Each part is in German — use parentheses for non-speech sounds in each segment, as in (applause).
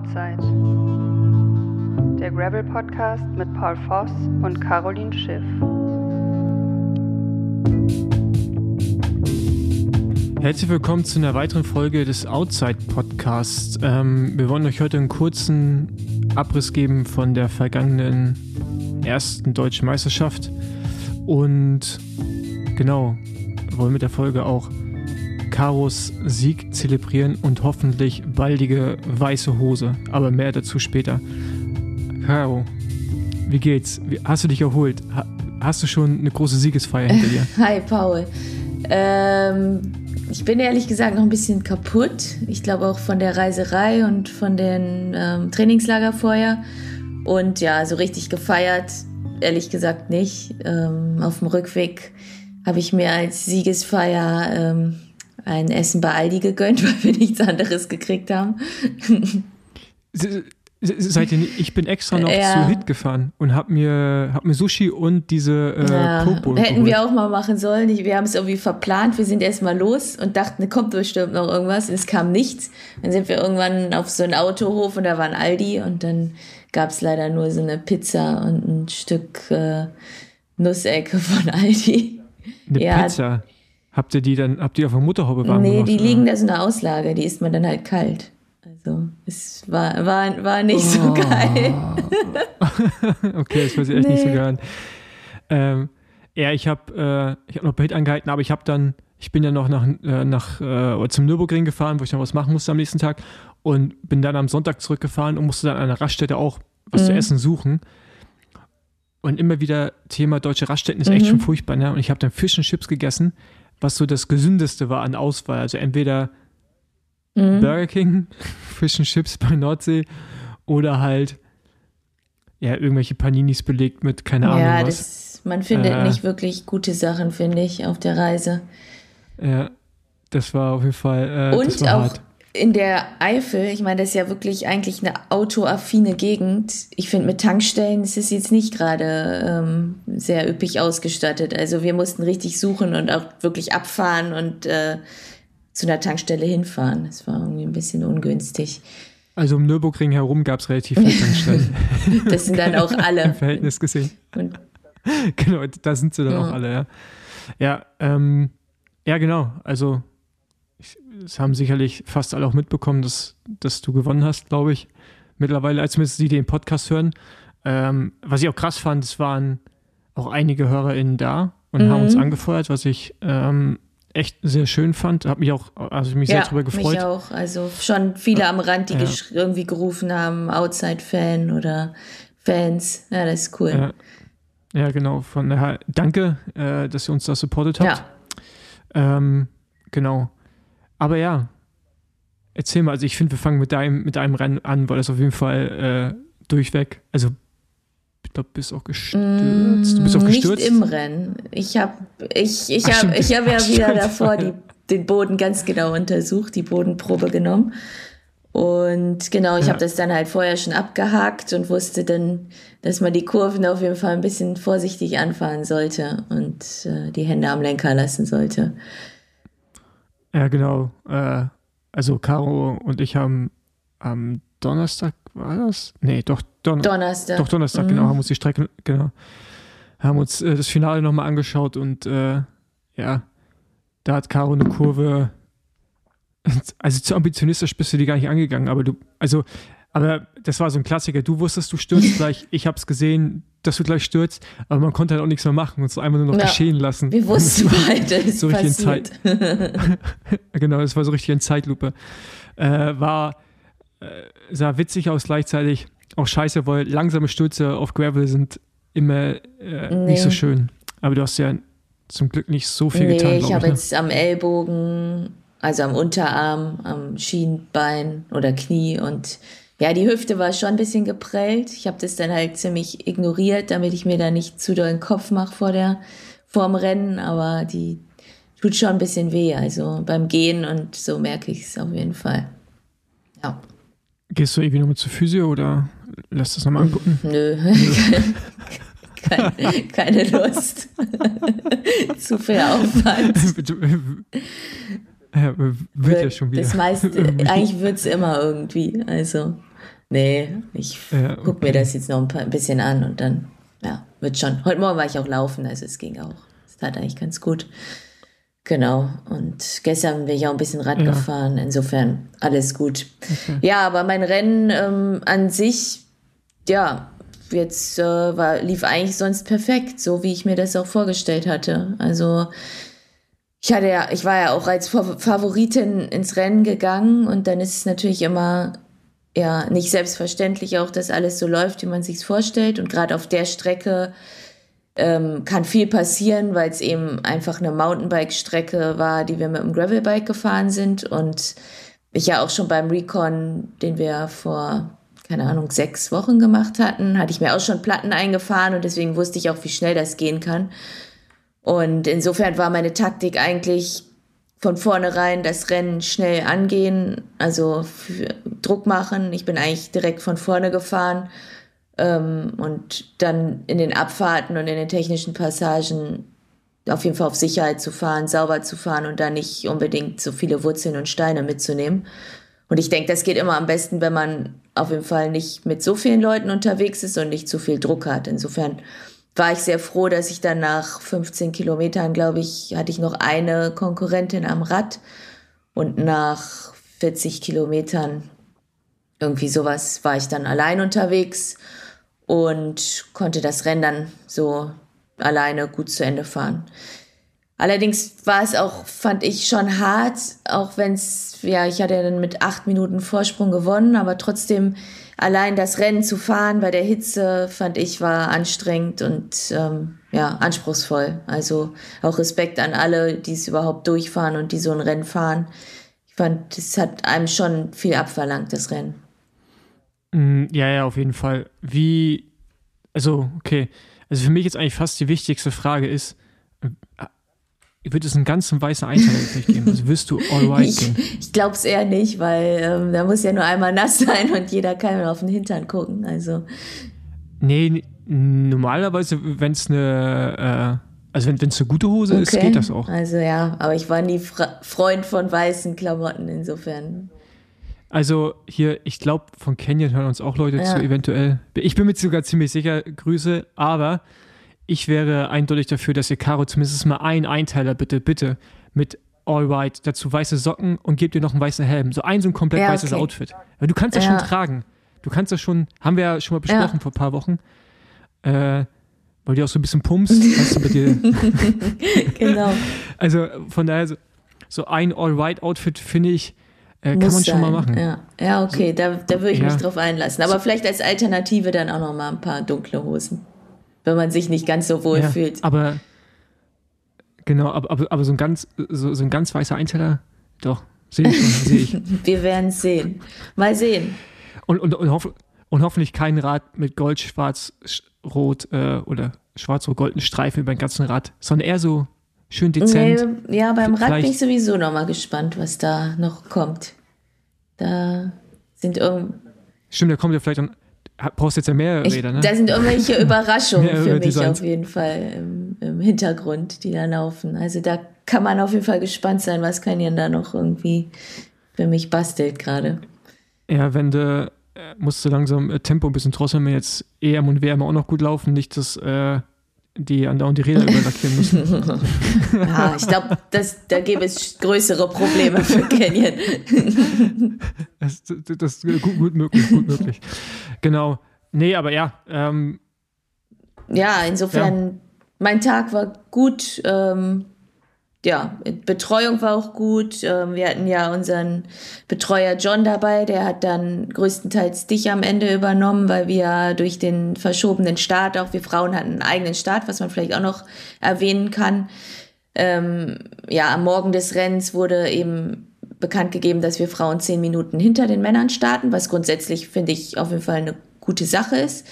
Outside. Der Gravel Podcast mit Paul Voss und Caroline Schiff. Herzlich willkommen zu einer weiteren Folge des Outside Podcasts. Ähm, wir wollen euch heute einen kurzen Abriss geben von der vergangenen ersten deutschen Meisterschaft. Und genau, wollen mit der Folge auch Karos Sieg zelebrieren und hoffentlich baldige weiße Hose. Aber mehr dazu später. Caro, wie geht's? Hast du dich erholt? Ha, hast du schon eine große Siegesfeier hinter dir? (laughs) Hi, Paul. Ähm, ich bin ehrlich gesagt noch ein bisschen kaputt. Ich glaube auch von der Reiserei und von den ähm, Trainingslager vorher. Und ja, so richtig gefeiert, ehrlich gesagt nicht. Ähm, auf dem Rückweg habe ich mir als Siegesfeier ähm, ein Essen bei Aldi gegönnt, (laughs) weil wir nichts anderes gekriegt haben. Seid ihr nicht, ich bin extra noch ja. zu Hit gefahren und hab mir, hab mir Sushi und diese äh, ja. Hätten geholt. wir auch mal machen sollen. wir haben es irgendwie verplant. Wir sind erstmal los und dachten, kommt bestimmt noch irgendwas. Und es kam nichts. Dann sind wir irgendwann auf so einen Autohof und da war ein Aldi und dann gab es leider nur so eine Pizza und ein Stück äh, Nussecke von (laughs) Aldi. Eine ja, Pizza? Habt ihr die dann, habt ihr auf der Mutterhaube warm Nee, gemacht, die oder? liegen da so eine Auslage, die isst man dann halt kalt. Also es war, war, war nicht oh. so geil. (laughs) okay, das muss ich echt nee. nicht so gehören. Ähm, ja, ich habe äh, hab noch Bild angehalten, aber ich habe dann, ich bin ja noch nach, äh, nach äh, zum Nürburgring gefahren, wo ich noch was machen musste am nächsten Tag und bin dann am Sonntag zurückgefahren und musste dann an einer Raststätte auch was mhm. zu essen suchen. Und immer wieder Thema deutsche Raststätten ist mhm. echt schon furchtbar. Ne? Und ich habe dann Fisch und Chips gegessen was so das Gesündeste war an Auswahl. Also entweder mhm. Burger King, (laughs) Fish and Chips bei Nordsee oder halt ja, irgendwelche Paninis belegt mit keine ja, Ahnung was. Das, man findet äh, nicht wirklich gute Sachen, finde ich, auf der Reise. Ja, das war auf jeden Fall. Äh, Und auch hart in der Eifel, ich meine, das ist ja wirklich eigentlich eine autoaffine Gegend. Ich finde, mit Tankstellen ist es jetzt nicht gerade ähm, sehr üppig ausgestattet. Also wir mussten richtig suchen und auch wirklich abfahren und äh, zu einer Tankstelle hinfahren. Das war irgendwie ein bisschen ungünstig. Also um Nürburgring herum gab es relativ viele Tankstellen. (laughs) das sind dann auch alle. Im Verhältnis gesehen. Und (laughs) genau, da sind sie dann ja. auch alle, ja. Ja, ähm, ja, genau. Also es haben sicherlich fast alle auch mitbekommen, dass, dass du gewonnen hast, glaube ich. Mittlerweile, als zumindest die den Podcast hören. Ähm, was ich auch krass fand, es waren auch einige HörerInnen da und mhm. haben uns angefeuert, was ich ähm, echt sehr schön fand. Habe mich auch, also mich ja, sehr darüber gefreut. Mich auch. Also schon viele am Rand, die ja. irgendwie gerufen haben, Outside-Fan oder Fans. Ja, das ist cool. Ja, ja genau. Von daher danke, äh, dass ihr uns da supportet habt. Ja. Ähm, genau. Aber ja, erzähl mal, also ich finde, wir fangen mit deinem, mit deinem Rennen an, weil das auf jeden Fall äh, durchweg, also ich glaube, du bist auch gestürzt. Du bist auch gestürzt. Nicht im Rennen. Ich habe ich, ich hab, ich hab ja wieder davor die, den Boden ganz genau untersucht, die Bodenprobe genommen. Und genau, ich ja. habe das dann halt vorher schon abgehakt und wusste dann, dass man die Kurven auf jeden Fall ein bisschen vorsichtig anfahren sollte und äh, die Hände am Lenker lassen sollte. Ja, genau. Äh, also Caro und ich haben am Donnerstag, war das? Nee, doch Don Donnerstag. Doch Donnerstag, genau, mhm. genau, haben uns die Strecke, genau, haben uns äh, das Finale nochmal angeschaut und äh, ja, da hat Caro eine Kurve, also zu ambitionistisch bist du die gar nicht angegangen, aber du, also aber das war so ein Klassiker. Du wusstest, du stürzt (laughs) gleich. Ich habe es gesehen, dass du gleich stürzt. Aber man konnte halt auch nichts mehr machen und es einfach nur noch ja, geschehen lassen. Wir wussten (laughs) beide, es so passiert. (laughs) Genau, es war so richtig in Zeitlupe. Äh, war, äh, sah witzig aus gleichzeitig. Auch scheiße, weil langsame Stürze auf Gravel sind immer äh, nee. nicht so schön. Aber du hast ja zum Glück nicht so viel nee, getan. Ich habe ne? jetzt am Ellbogen, also am Unterarm, am Schienbein oder Knie und ja, die Hüfte war schon ein bisschen geprellt. Ich habe das dann halt ziemlich ignoriert, damit ich mir da nicht zu doll den Kopf mache vor der vorm Rennen, aber die tut schon ein bisschen weh. Also beim Gehen und so merke ich es auf jeden Fall. Ja. Gehst du irgendwie nochmal zur Physio oder lässt das nochmal angucken? Nö. (laughs) keine, keine Lust. (laughs) Zu viel Aufwand. (laughs) Ja, wird ja schon wieder. Das meiste, eigentlich wird es immer irgendwie. Also Nee, ich ja, okay. gucke mir das jetzt noch ein, paar, ein bisschen an und dann, ja, wird schon. Heute Morgen war ich auch laufen, also es ging auch. Es tat eigentlich ganz gut. Genau. Und gestern bin ich auch ein bisschen Rad ja. gefahren. Insofern alles gut. Okay. Ja, aber mein Rennen ähm, an sich, ja, jetzt äh, war, lief eigentlich sonst perfekt, so wie ich mir das auch vorgestellt hatte. Also ich hatte ja, ich war ja auch als Favoritin ins Rennen gegangen und dann ist es natürlich immer ja nicht selbstverständlich auch, dass alles so läuft, wie man sich vorstellt. Und gerade auf der Strecke ähm, kann viel passieren, weil es eben einfach eine Mountainbike-Strecke war, die wir mit dem Gravelbike gefahren sind. Und ich ja auch schon beim Recon, den wir vor keine Ahnung, sechs Wochen gemacht hatten, hatte ich mir auch schon Platten eingefahren und deswegen wusste ich auch, wie schnell das gehen kann. Und insofern war meine Taktik eigentlich von vornherein das Rennen schnell angehen, also Druck machen. Ich bin eigentlich direkt von vorne gefahren ähm, und dann in den Abfahrten und in den technischen Passagen auf jeden Fall auf Sicherheit zu fahren, sauber zu fahren und da nicht unbedingt so viele Wurzeln und Steine mitzunehmen. Und ich denke, das geht immer am besten, wenn man auf jeden Fall nicht mit so vielen Leuten unterwegs ist und nicht zu viel Druck hat. Insofern war ich sehr froh, dass ich dann nach 15 Kilometern, glaube ich, hatte ich noch eine Konkurrentin am Rad und nach 40 Kilometern irgendwie sowas war ich dann allein unterwegs und konnte das Rennen dann so alleine gut zu Ende fahren. Allerdings war es auch, fand ich, schon hart, auch wenn es, ja, ich hatte dann mit acht Minuten Vorsprung gewonnen, aber trotzdem allein das Rennen zu fahren bei der Hitze, fand ich, war anstrengend und ähm, ja, anspruchsvoll. Also auch Respekt an alle, die es überhaupt durchfahren und die so ein Rennen fahren. Ich fand, es hat einem schon viel abverlangt, das Rennen. Mm, ja, ja, auf jeden Fall. Wie, also, okay. Also für mich jetzt eigentlich fast die wichtigste Frage ist, wird es einen ganzen weißen Einteiler geben? Also wirst du all white gehen? Ich, glaube es eher nicht, weil ähm, da muss ja nur einmal nass sein und jeder kann auf den Hintern gucken. Also. Nee, normalerweise, wenn es eine, äh, also wenn es eine gute Hose okay. ist, geht das auch. Also ja, aber ich war nie Fra Freund von weißen Klamotten, insofern. Also hier, ich glaube, von Canyon hören uns auch Leute ja. zu, eventuell. Ich bin mir sogar ziemlich sicher, Grüße, aber ich wäre eindeutig dafür, dass ihr Caro zumindest mal einen Einteiler bitte, bitte mit All White, dazu weiße Socken und gebt ihr noch einen weißen Helm. So ein so ein komplett ja, weißes okay. Outfit. Weil du kannst das ja. schon tragen. Du kannst das schon, haben wir ja schon mal besprochen ja. vor ein paar Wochen. Äh, weil du auch so ein bisschen pumpst, (laughs) weißt du, bei dir. (laughs) genau. Also von daher, so, so ein All-White-Outfit finde ich, äh, kann man sein. schon mal machen. Ja, ja okay, da, da würde ich mich drauf einlassen. Aber so. vielleicht als Alternative dann auch noch mal ein paar dunkle Hosen wenn man sich nicht ganz so wohl ja, fühlt. Aber genau, aber, aber, aber so ein ganz so, so ein ganz weißer Einteller, doch, sehe ich schon, sehe ich. (laughs) Wir werden es sehen. Mal sehen. Und, und, und, hoff, und hoffentlich kein Rad mit Gold, Schwarz, Rot äh, oder schwarz-rot-goldenen Streifen über den ganzen Rad, sondern eher so schön dezent. Nee, ja, beim Rad bin ich sowieso nochmal gespannt, was da noch kommt. Da sind irgendwie. Stimmt, da kommt ja vielleicht dann brauchst jetzt ja mehr ich, Räder, ne? Da sind irgendwelche (laughs) Überraschungen für mich Designs. auf jeden Fall im, im, Hintergrund, die da laufen. Also da kann man auf jeden Fall gespannt sein, was Canyon da noch irgendwie für mich bastelt gerade. Ja, wenn du äh, musst du langsam äh, Tempo ein bisschen drosseln, wenn jetzt EM und WM auch noch gut laufen, nicht dass äh, die andauernd die Räder überlackieren müssen. ja, (laughs) ich glaube, da gäbe es größere Probleme für Canyon. (laughs) das, das ist gut, gut, möglich, gut möglich. Genau. Nee, aber ja. Ähm, ja, insofern, ja. mein Tag war gut. Ähm, ja, Betreuung war auch gut. Ähm, wir hatten ja unseren Betreuer John dabei, der hat dann größtenteils dich am Ende übernommen, weil wir durch den verschobenen Start, auch wir Frauen hatten einen eigenen Start, was man vielleicht auch noch erwähnen kann. Ähm, ja, am Morgen des Rennens wurde eben bekannt gegeben, dass wir Frauen zehn Minuten hinter den Männern starten, was grundsätzlich, finde ich, auf jeden Fall eine gute Sache ist.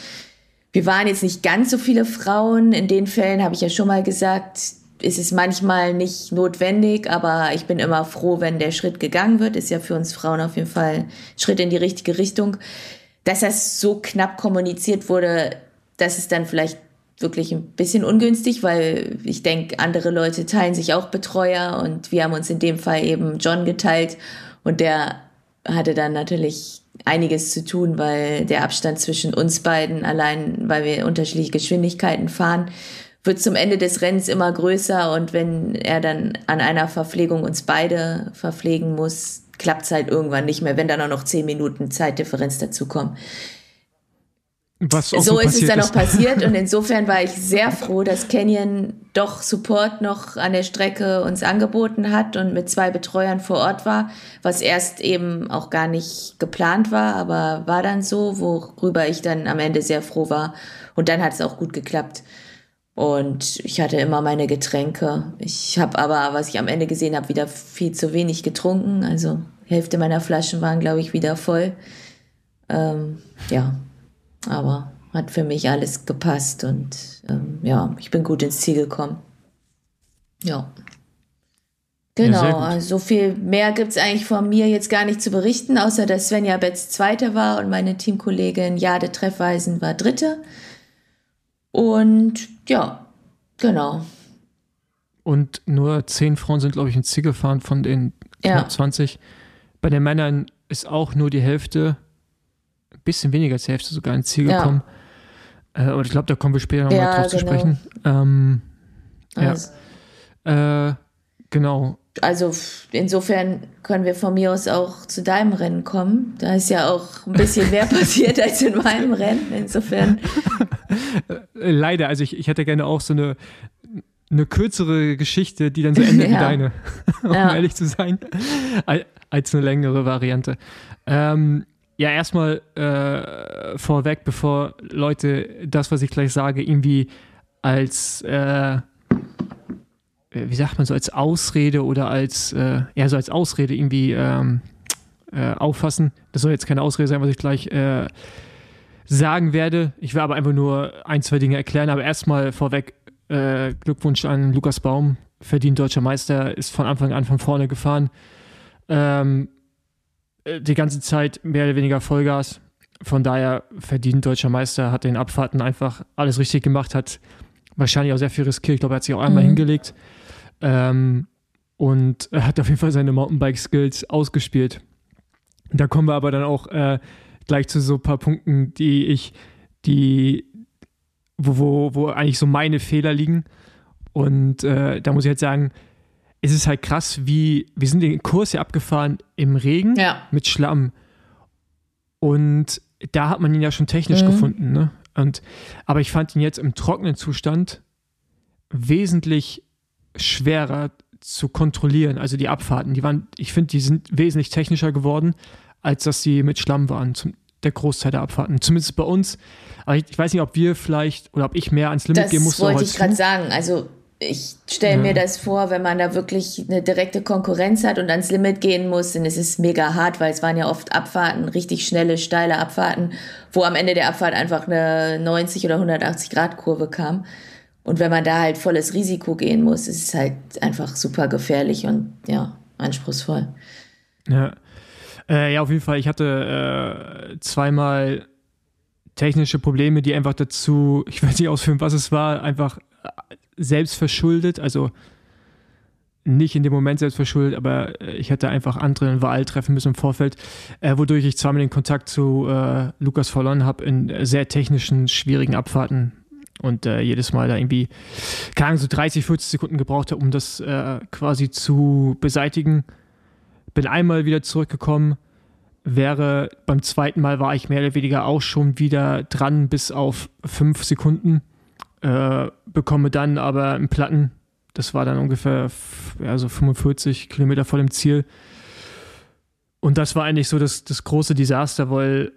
Wir waren jetzt nicht ganz so viele Frauen. In den Fällen habe ich ja schon mal gesagt, ist es manchmal nicht notwendig, aber ich bin immer froh, wenn der Schritt gegangen wird. Ist ja für uns Frauen auf jeden Fall ein Schritt in die richtige Richtung. Dass das so knapp kommuniziert wurde, das ist dann vielleicht wirklich ein bisschen ungünstig, weil ich denke, andere Leute teilen sich auch Betreuer und wir haben uns in dem Fall eben John geteilt und der hatte dann natürlich einiges zu tun, weil der Abstand zwischen uns beiden, allein weil wir unterschiedliche Geschwindigkeiten fahren, wird zum Ende des Rennens immer größer und wenn er dann an einer Verpflegung uns beide verpflegen muss, klappt es halt irgendwann nicht mehr, wenn dann auch noch zehn Minuten Zeitdifferenz dazukommen. Was so, so ist es dann ist. auch passiert und (laughs) insofern war ich sehr froh, dass Canyon doch Support noch an der Strecke uns angeboten hat und mit zwei Betreuern vor Ort war, was erst eben auch gar nicht geplant war, aber war dann so, worüber ich dann am Ende sehr froh war und dann hat es auch gut geklappt. Und ich hatte immer meine Getränke. Ich habe aber, was ich am Ende gesehen habe, wieder viel zu wenig getrunken. Also Hälfte meiner Flaschen waren, glaube ich, wieder voll. Ähm, ja, aber hat für mich alles gepasst und ähm, ja, ich bin gut ins Ziel gekommen. Ja. Genau, ja, also so viel mehr gibt es eigentlich von mir jetzt gar nicht zu berichten, außer dass Svenja Betz Zweite war und meine Teamkollegin Jade Treffweisen war Dritte. Und ja, genau. Und nur zehn Frauen sind, glaube ich, ins Ziel gefahren von den knapp ja. 20. Bei den Männern ist auch nur die Hälfte, ein bisschen weniger als die Hälfte sogar ins Ziel ja. gekommen. Äh, aber ich glaube, da kommen wir später nochmal ja, drauf genau. zu sprechen. Ähm, also. Ja. Äh, genau. Also insofern können wir von mir aus auch zu deinem Rennen kommen. Da ist ja auch ein bisschen mehr (laughs) passiert als in meinem Rennen. Insofern. (laughs) Leider, also ich, ich hätte gerne auch so eine, eine kürzere Geschichte, die dann so endet (laughs) ja. wie deine, (laughs) um ja. ehrlich zu sein, als eine längere Variante. Ähm, ja, erstmal äh, vorweg, bevor Leute das, was ich gleich sage, irgendwie als, äh, wie sagt man so, als Ausrede oder als, äh, ja, so als Ausrede irgendwie ähm, äh, auffassen. Das soll jetzt keine Ausrede sein, was ich gleich äh, sagen werde. Ich will aber einfach nur ein, zwei Dinge erklären. Aber erstmal vorweg äh, Glückwunsch an Lukas Baum, verdient deutscher Meister, ist von Anfang an von vorne gefahren. Ähm, äh, die ganze Zeit mehr oder weniger Vollgas. Von daher verdient deutscher Meister, hat den Abfahrten einfach alles richtig gemacht, hat wahrscheinlich auch sehr viel riskiert. Ich glaube, er hat sich auch einmal mhm. hingelegt. Ähm, und hat auf jeden Fall seine Mountainbike-Skills ausgespielt. Da kommen wir aber dann auch äh, gleich zu so ein paar Punkten, die ich, die, wo, wo, wo eigentlich so meine Fehler liegen. Und äh, da muss ich halt sagen, es ist halt krass, wie wir sind den Kurs ja abgefahren im Regen ja. mit Schlamm. Und da hat man ihn ja schon technisch mhm. gefunden, ne? Und, aber ich fand ihn jetzt im trockenen Zustand wesentlich schwerer zu kontrollieren. Also die Abfahrten, die waren, ich finde, die sind wesentlich technischer geworden, als dass sie mit Schlamm waren, zum, der Großteil der Abfahrten. Zumindest bei uns. Aber ich, ich, weiß nicht, ob wir vielleicht oder ob ich mehr ans Limit das gehen musste. Das wollte ich gerade sagen. Also ich stelle ja. mir das vor, wenn man da wirklich eine direkte Konkurrenz hat und ans Limit gehen muss, dann ist es mega hart, weil es waren ja oft Abfahrten, richtig schnelle, steile Abfahrten, wo am Ende der Abfahrt einfach eine 90 oder 180 Grad Kurve kam. Und wenn man da halt volles Risiko gehen muss, ist es halt einfach super gefährlich und ja, anspruchsvoll. Ja, äh, ja auf jeden Fall. Ich hatte äh, zweimal technische Probleme, die einfach dazu, (laughs) ich weiß nicht ausführen, was es war, einfach selbst verschuldet, also nicht in dem Moment selbst verschuldet, aber äh, ich hätte einfach andere Wahl treffen müssen im Vorfeld, äh, wodurch ich zweimal den Kontakt zu äh, Lukas verloren habe in sehr technischen, schwierigen Abfahrten und äh, jedes Mal da irgendwie, keine Ahnung, so 30, 40 Sekunden gebraucht habe, um das äh, quasi zu beseitigen. Bin einmal wieder zurückgekommen, wäre beim zweiten Mal war ich mehr oder weniger auch schon wieder dran bis auf fünf Sekunden äh, bekomme dann aber einen Platten. Das war dann ungefähr ja, so 45 Kilometer vor dem Ziel. Und das war eigentlich so das, das große Desaster, weil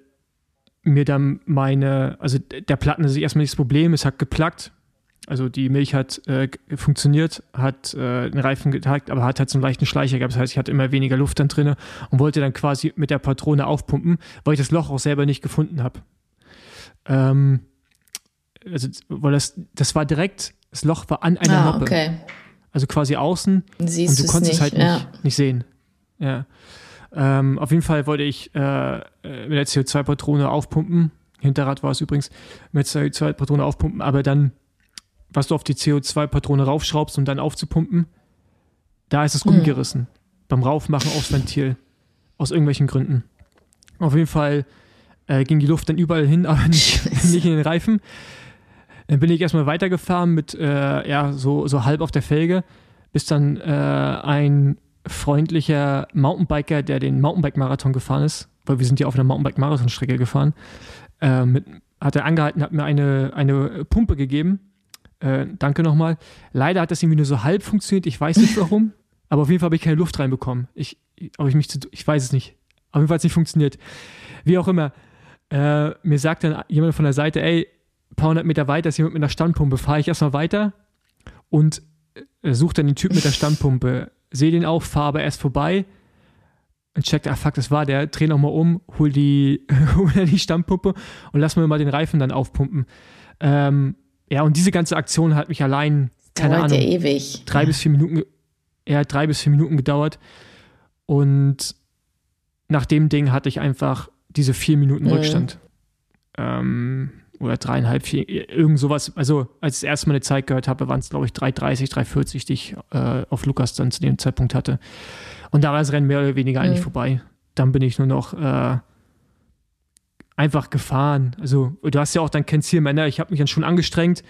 mir dann meine, also der Platten ist erstmal nicht das Problem, es hat geplackt. Also die Milch hat äh, funktioniert, hat äh, den Reifen getagt, aber hat halt so einen leichten Schleicher gehabt. Das heißt, ich hatte immer weniger Luft dann drin und wollte dann quasi mit der Patrone aufpumpen, weil ich das Loch auch selber nicht gefunden habe. Ähm, also, weil das, das war direkt, das Loch war an einer ah, Mappe. Okay. Also quasi außen Siehst und du konntest es halt ja. nicht, nicht sehen. Ja. Ähm, auf jeden Fall wollte ich äh, mit der CO2-Patrone aufpumpen. Hinterrad war es übrigens, mit der CO2-Patrone aufpumpen, aber dann, was du auf die CO2-Patrone raufschraubst, um dann aufzupumpen, da ist Gummi hm. gerissen. Beim Raufmachen aufs Ventil. Aus irgendwelchen Gründen. Auf jeden Fall äh, ging die Luft dann überall hin, (laughs) aber nicht, nicht in den Reifen. Dann bin ich erstmal weitergefahren mit, äh, ja, so, so halb auf der Felge, bis dann äh, ein freundlicher Mountainbiker, der den Mountainbike-Marathon gefahren ist, weil wir sind ja auf einer Mountainbike-Marathon-Strecke gefahren, äh, mit, hat er angehalten, hat mir eine, eine Pumpe gegeben. Äh, danke nochmal. Leider hat das irgendwie nur so halb funktioniert, ich weiß nicht warum, (laughs) aber auf jeden Fall habe ich keine Luft reinbekommen. Ich, ob ich mich zu, ich weiß es nicht. Auf jeden Fall hat es nicht funktioniert. Wie auch immer, äh, mir sagt dann jemand von der Seite, ey, ein paar hundert Meter weiter ist jemand mit einer Standpumpe, fahre ich erstmal weiter und äh, suche dann den Typ mit der Standpumpe, (laughs) sehe den auch, fahre aber erst vorbei und checkt, ah fuck, das war der, dreh nochmal um, hol die, (laughs) hol die Standpumpe und lass mir mal den Reifen dann aufpumpen. Ähm, ja, und diese ganze Aktion hat mich allein, keine Ahnung, ewig. drei ja. bis vier Minuten, ja, hat drei bis vier Minuten gedauert und nach dem Ding hatte ich einfach diese vier Minuten Mhm. Rückstand. Ähm, oder dreieinhalb, vier, irgend sowas. Also, als ich das erste Mal eine Zeit gehört habe, waren es, glaube ich, 3,30, 3,40, die ich äh, auf Lukas dann zu dem Zeitpunkt hatte. Und da war das Rennen mehr oder weniger eigentlich Mhm. vorbei. Dann bin ich nur noch äh, einfach gefahren. Also, du hast ja auch dann kein Ziel mehr. Ne? Ich habe mich dann schon angestrengt.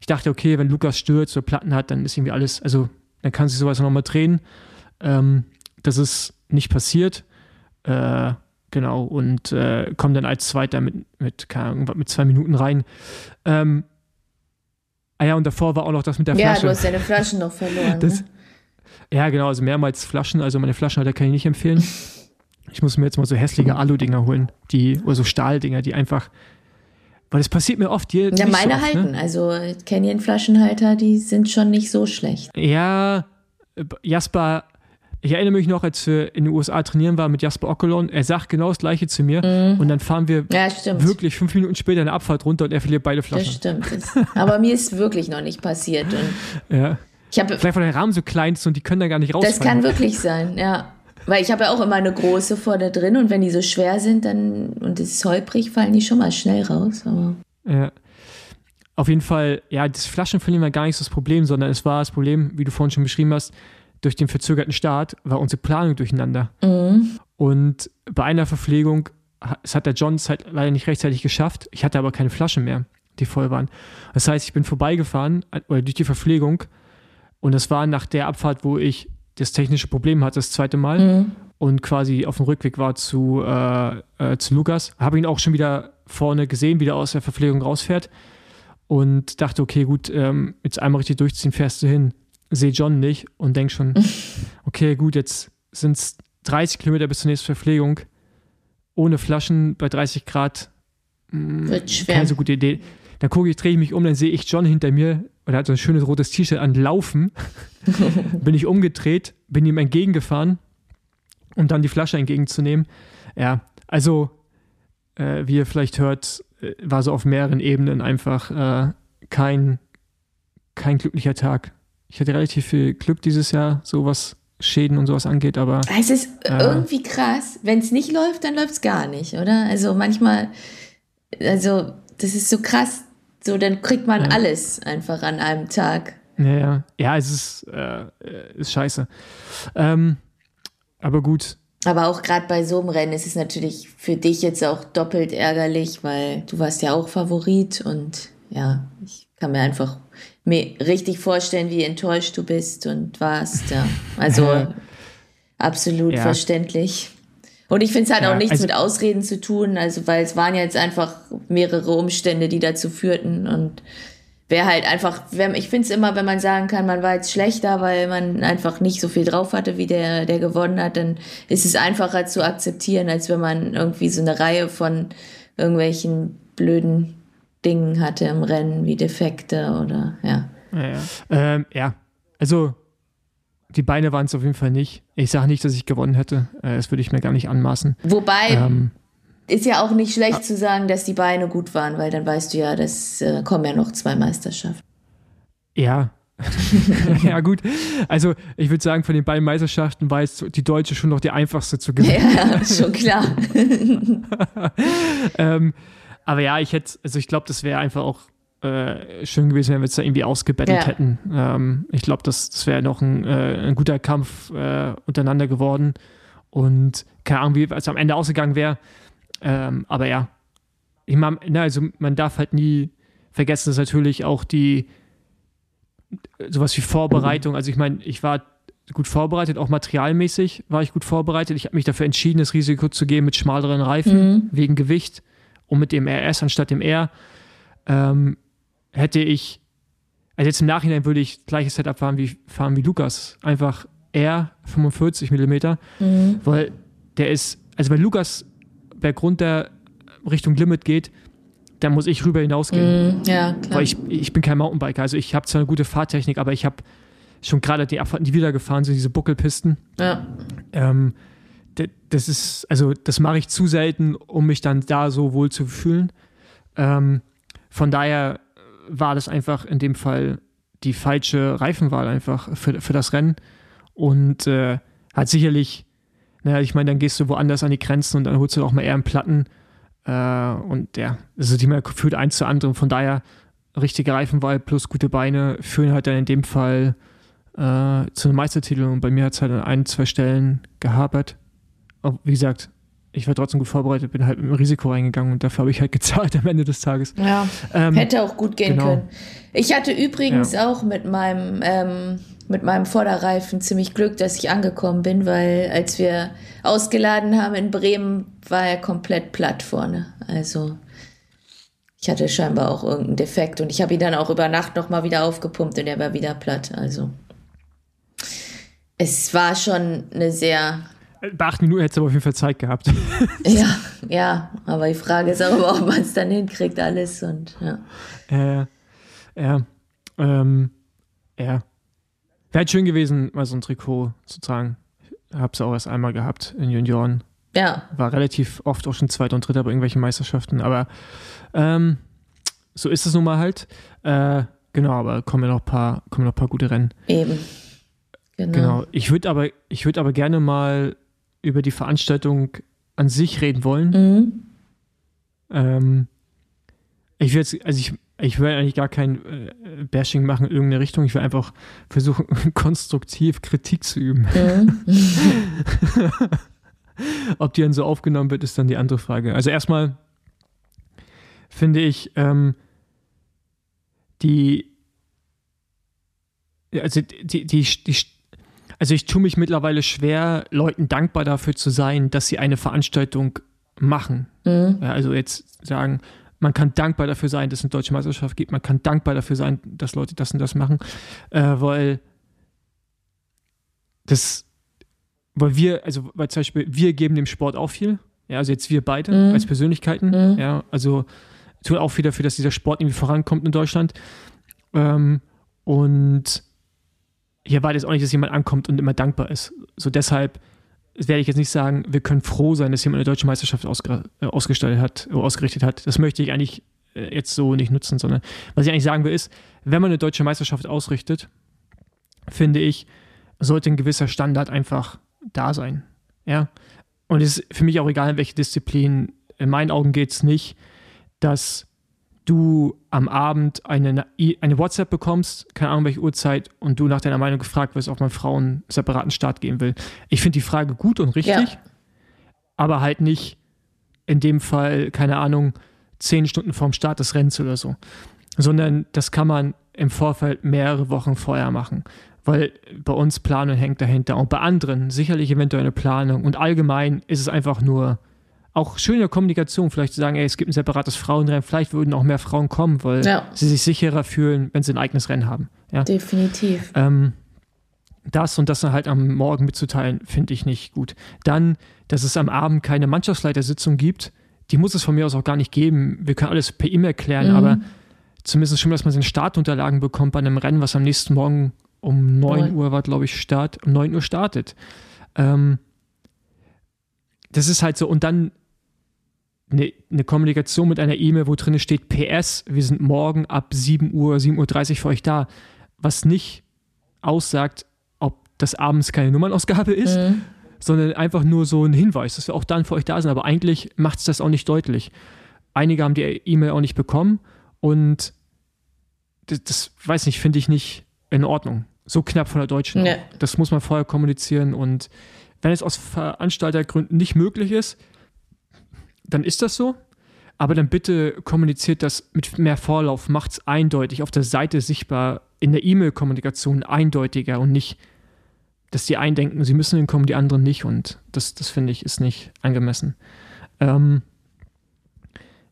Ich dachte, okay, wenn Lukas stürzt oder Platten hat, dann ist irgendwie alles, also dann kann sich sowas nochmal drehen. Ähm, das ist nicht passiert. Äh, genau, und äh, komme dann als Zweiter mit, mit, Ahnung, mit zwei Minuten rein. Ähm, ah ja, und davor war auch noch das mit der Ja, Flasche. du hast deine Flaschen noch verloren. Das- ne? Ja, genau, also mehrmals Flaschen. Also meine Flaschenhalter kann ich nicht empfehlen. Ich muss mir jetzt mal so hässliche Alu-Dinger holen, die, oder so Stahldinger, die einfach. Weil das passiert mir oft hier. Ja, nicht so meine oft, halten. Ne? Also Canyon-Flaschenhalter, die sind schon nicht so schlecht. Ja, äh, Jasper, ich erinnere mich noch, als wir in den USA trainieren waren mit Jasper Ockelon, er sagt genau das gleiche zu mir und dann fahren wir Ja, stimmt. wirklich fünf Minuten später eine Abfahrt runter und er verliert beide Das Flaschen. stimmt. Das, aber mir ist wirklich noch nicht passiert. Und (laughs) Ja. ich habe Vielleicht, weil der Rahmen so klein ist und die können da gar nicht rausfallen. Das kann wirklich sein, ja. Weil ich habe ja auch immer eine große vorne drin und wenn die so schwer sind dann und es ist holprig, fallen die schon mal schnell raus. Aber Ja. Auf jeden Fall, ja, das Flaschenverlieren war gar nicht so das Problem, sondern es war das Problem, wie du vorhin schon beschrieben hast, durch den verzögerten Start war unsere Planung durcheinander. Und bei einer Verpflegung, es hat der John es halt leider nicht rechtzeitig geschafft. Ich hatte aber keine Flaschen mehr, die voll waren. Das heißt, ich bin vorbeigefahren, äh, oder durch die Verpflegung, und das war nach der Abfahrt, wo ich das technische Problem hatte, das zweite Mal und quasi auf dem Rückweg war zu, äh, äh, zu Lukas. Habe ihn auch schon wieder vorne gesehen, wie der aus der Verpflegung rausfährt und dachte, okay, gut, ähm, jetzt einmal richtig durchziehen, fährst du hin. Sehe John nicht und denk schon, (laughs) okay, gut, jetzt sind es 30 Kilometer bis zur nächsten Verpflegung. Ohne Flaschen bei 30 Grad. mh, Wird schwer. Keine so gute Idee. Dann gucke ich, drehe ich mich um, dann sehe ich John hinter mir und er hat so ein schönes rotes T-Shirt an, laufen. (laughs) bin ich umgedreht, bin ihm entgegengefahren, um dann die Flasche entgegenzunehmen. Ja, also, äh, wie ihr vielleicht hört, äh, war so auf mehreren Ebenen einfach äh, kein, kein glücklicher Tag. Ich hatte relativ viel Glück dieses Jahr, so was Schäden und sowas angeht, aber es ist Äh. irgendwie krass. Wenn es nicht läuft, dann läuft es gar nicht, oder? Also manchmal, also das ist so krass. So, dann kriegt man Ja. alles einfach an einem Tag. Ja, ja. Ja, es ist, äh, ist scheiße. Ähm, aber gut. Aber auch gerade bei so einem Rennen ist es natürlich für dich jetzt auch doppelt ärgerlich, weil du warst ja auch Favorit und ja, ich kann mir einfach mir richtig vorstellen, wie enttäuscht du bist und warst. Ja. Also (laughs) absolut Ja. verständlich. Und ich finde es hat Ja, auch nichts also- mit Ausreden zu tun, also weil es waren jetzt einfach mehrere Umstände, die dazu führten und wäre halt einfach, wenn, ich finde es immer, wenn man sagen kann, man war jetzt schlechter, weil man einfach nicht so viel drauf hatte, wie der, der gewonnen hat, dann ist es einfacher zu akzeptieren, als wenn man irgendwie so eine Reihe von irgendwelchen blöden Dingen hatte im Rennen, wie Defekte oder ja. Ja, ja. Ähm, ja. also die Beine waren es auf jeden Fall nicht. Ich sage nicht, dass ich gewonnen hätte. Äh, das würde ich mir gar nicht anmaßen. Wobei, Ähm, ist ja auch nicht schlecht zu sagen, dass die Beine gut waren, weil dann weißt du ja, das äh, kommen ja noch zwei Meisterschaften. ja. (laughs) ja, gut. Also, ich würde sagen, von den beiden Meisterschaften war jetzt die deutsche schon noch die einfachste zu gewinnen. Ja, (laughs) schon klar. (laughs) ähm, aber ja, ich hätte, also ich glaube, das wäre einfach auch äh, schön gewesen, wenn wir es da irgendwie ausgebettelt Ja. hätten. Ähm, ich glaube, das, das wäre noch ein, äh, ein guter Kampf äh, untereinander geworden. Und keine Ahnung, wie es am Ende ausgegangen wäre. Ähm, aber ja, ich meine, also man darf halt nie vergessen, dass natürlich auch die sowas wie Vorbereitung, also ich meine, ich war gut vorbereitet, auch materialmäßig war ich gut vorbereitet. Ich habe mich dafür entschieden, das Risiko zu gehen mit schmaleren Reifen mhm. wegen Gewicht und mit dem RS anstatt dem R. Ähm, hätte ich, also jetzt im Nachhinein würde ich gleiches Setup fahren wie, fahren wie Lukas. Einfach R 45 mm, mhm. weil der ist, also wenn Lukas berg runter Richtung Limit geht, dann muss ich rüber hinausgehen. Mm, ja, klar. Weil ich, ich bin kein Mountainbiker. Also ich habe zwar eine gute Fahrtechnik, aber ich habe schon gerade die Abfahrten, die wieder gefahren sind, diese Buckelpisten. Ja. Ähm, das ist, also das mache ich zu selten, um mich dann da so wohl zu fühlen. Ähm, von daher war das einfach in dem Fall die falsche Reifenwahl einfach für, für das Rennen. Und äh, hat sicherlich, naja, ich meine, dann gehst du woanders an die Grenzen und dann holst du auch mal eher einen Platten. Äh, und ja, also die führt eins zu anderem. Von daher richtige Reifenwahl plus gute Beine führen halt dann in dem Fall äh, zu einem Meistertitel. Und bei mir hat es halt an ein, zwei Stellen gehapert. Aber wie gesagt, ich war trotzdem gut vorbereitet, bin halt mit dem Risiko reingegangen und dafür habe ich halt (laughs) gezahlt am Ende des Tages. Ja, ähm, hätte auch gut gehen genau. können. Ich hatte übrigens ja. auch mit meinem ähm, mit meinem Vorderreifen ziemlich Glück, dass ich angekommen bin, weil als wir ausgeladen haben in Bremen, war er komplett platt vorne. Also ich hatte scheinbar auch irgendeinen Defekt und ich habe ihn dann auch über Nacht nochmal wieder aufgepumpt und er war wieder platt. Also es war schon eine sehr. Bei acht Minuten hätte es aber auf jeden Fall Zeit gehabt. (laughs) ja, ja, aber die Frage ist auch, ob man es dann hinkriegt, alles und ja. Äh, ja, ähm, ja. Wäre halt schön gewesen, mal so ein Trikot zu tragen. Habe es auch erst einmal gehabt in Junioren. Ja. War relativ oft auch schon Zweiter und Dritter bei irgendwelchen Meisterschaften. Aber ähm, so ist es nun mal halt. Äh, genau, aber kommen ja noch ein paar, kommen noch paar gute Rennen. Eben. Genau. genau. Ich würde aber, ich würde aber gerne mal über die Veranstaltung an sich reden wollen. Mhm. Ähm, ich will jetzt, also ich ich will eigentlich gar kein äh, Bashing machen in irgendeine Richtung. Ich will einfach versuchen, (laughs) konstruktiv Kritik zu üben. Mhm. (laughs) Ob die dann so aufgenommen wird, ist dann die andere Frage. Also erstmal finde ich ähm, die, also die, die, die, also ich tue mich mittlerweile schwer, Leuten dankbar dafür zu sein, dass sie eine Veranstaltung machen. Mhm. Also jetzt sagen, man kann dankbar dafür sein, dass es eine deutsche Meisterschaft gibt. Man kann dankbar dafür sein, dass Leute das und das machen, äh, weil das, weil wir, also weil zum Beispiel wir geben dem Sport auch viel. Ja, also jetzt wir beide mhm. als Persönlichkeiten. Mhm. Ja, also tun auch viel dafür, dass dieser Sport irgendwie vorankommt in Deutschland. Ähm, und hier war das auch nicht, dass jemand ankommt und immer dankbar ist. So deshalb werde ich jetzt nicht sagen, wir können froh sein, dass jemand eine deutsche Meisterschaft ausge, äh, hat, äh, ausgerichtet hat. Das möchte ich eigentlich äh, jetzt so nicht nutzen, sondern was ich eigentlich sagen will, ist, wenn man eine deutsche Meisterschaft ausrichtet, finde ich, sollte ein gewisser Standard einfach da sein. Ja. Und es ist für mich auch egal, in welche Disziplin. In meinen Augen geht es nicht, dass du am Abend eine, eine WhatsApp bekommst, keine Ahnung welche Uhrzeit, und du nach deiner Meinung gefragt wirst, ob man Frauen einen separaten Start geben will. Ich finde die Frage gut und richtig, ja. aber halt nicht in dem Fall, keine Ahnung, zehn Stunden vorm Start des Rennens oder so. Sondern das kann man im Vorfeld mehrere Wochen vorher machen. Weil bei uns Planung hängt dahinter. Und bei anderen sicherlich eventuell eine Planung. Und allgemein ist es einfach nur auch schöne Kommunikation, vielleicht zu sagen, ey, es gibt ein separates Frauenrennen, vielleicht würden auch mehr Frauen kommen, weil ja. sie sich sicherer fühlen, wenn sie ein eigenes Rennen haben. Ja? Definitiv. Ähm, das und das dann halt am Morgen mitzuteilen, finde ich nicht gut. Dann, dass es am Abend keine Mannschaftsleitersitzung gibt, die muss es von mir aus auch gar nicht geben. Wir können alles per E-Mail klären, mhm. aber zumindest schon, dass man seine Startunterlagen bekommt bei einem Rennen, was am nächsten Morgen um 9 Neun. Uhr war, glaube ich, Start, um 9 Uhr startet. Ähm, das ist halt so, und dann eine, eine Kommunikation mit einer E-Mail, wo drin steht PS, wir sind morgen ab 7 Uhr, 7.30 Uhr für euch da, was nicht aussagt, ob das abends keine Nummernausgabe ist, mhm. sondern einfach nur so ein Hinweis, dass wir auch dann für euch da sind. Aber eigentlich macht es das auch nicht deutlich. Einige haben die E-Mail auch nicht bekommen und das, das weiß nicht, finde ich nicht in Ordnung. So knapp von der Deutschen. Ja. Das muss man vorher kommunizieren und wenn es aus Veranstaltergründen nicht möglich ist, dann ist das so. Aber dann bitte kommuniziert das mit mehr Vorlauf, macht es eindeutig, auf der Seite sichtbar, in der E-Mail-Kommunikation eindeutiger und nicht, dass die einen denken, sie müssen hinkommen, die anderen nicht. Und das, das finde ich, ist nicht angemessen. Ähm,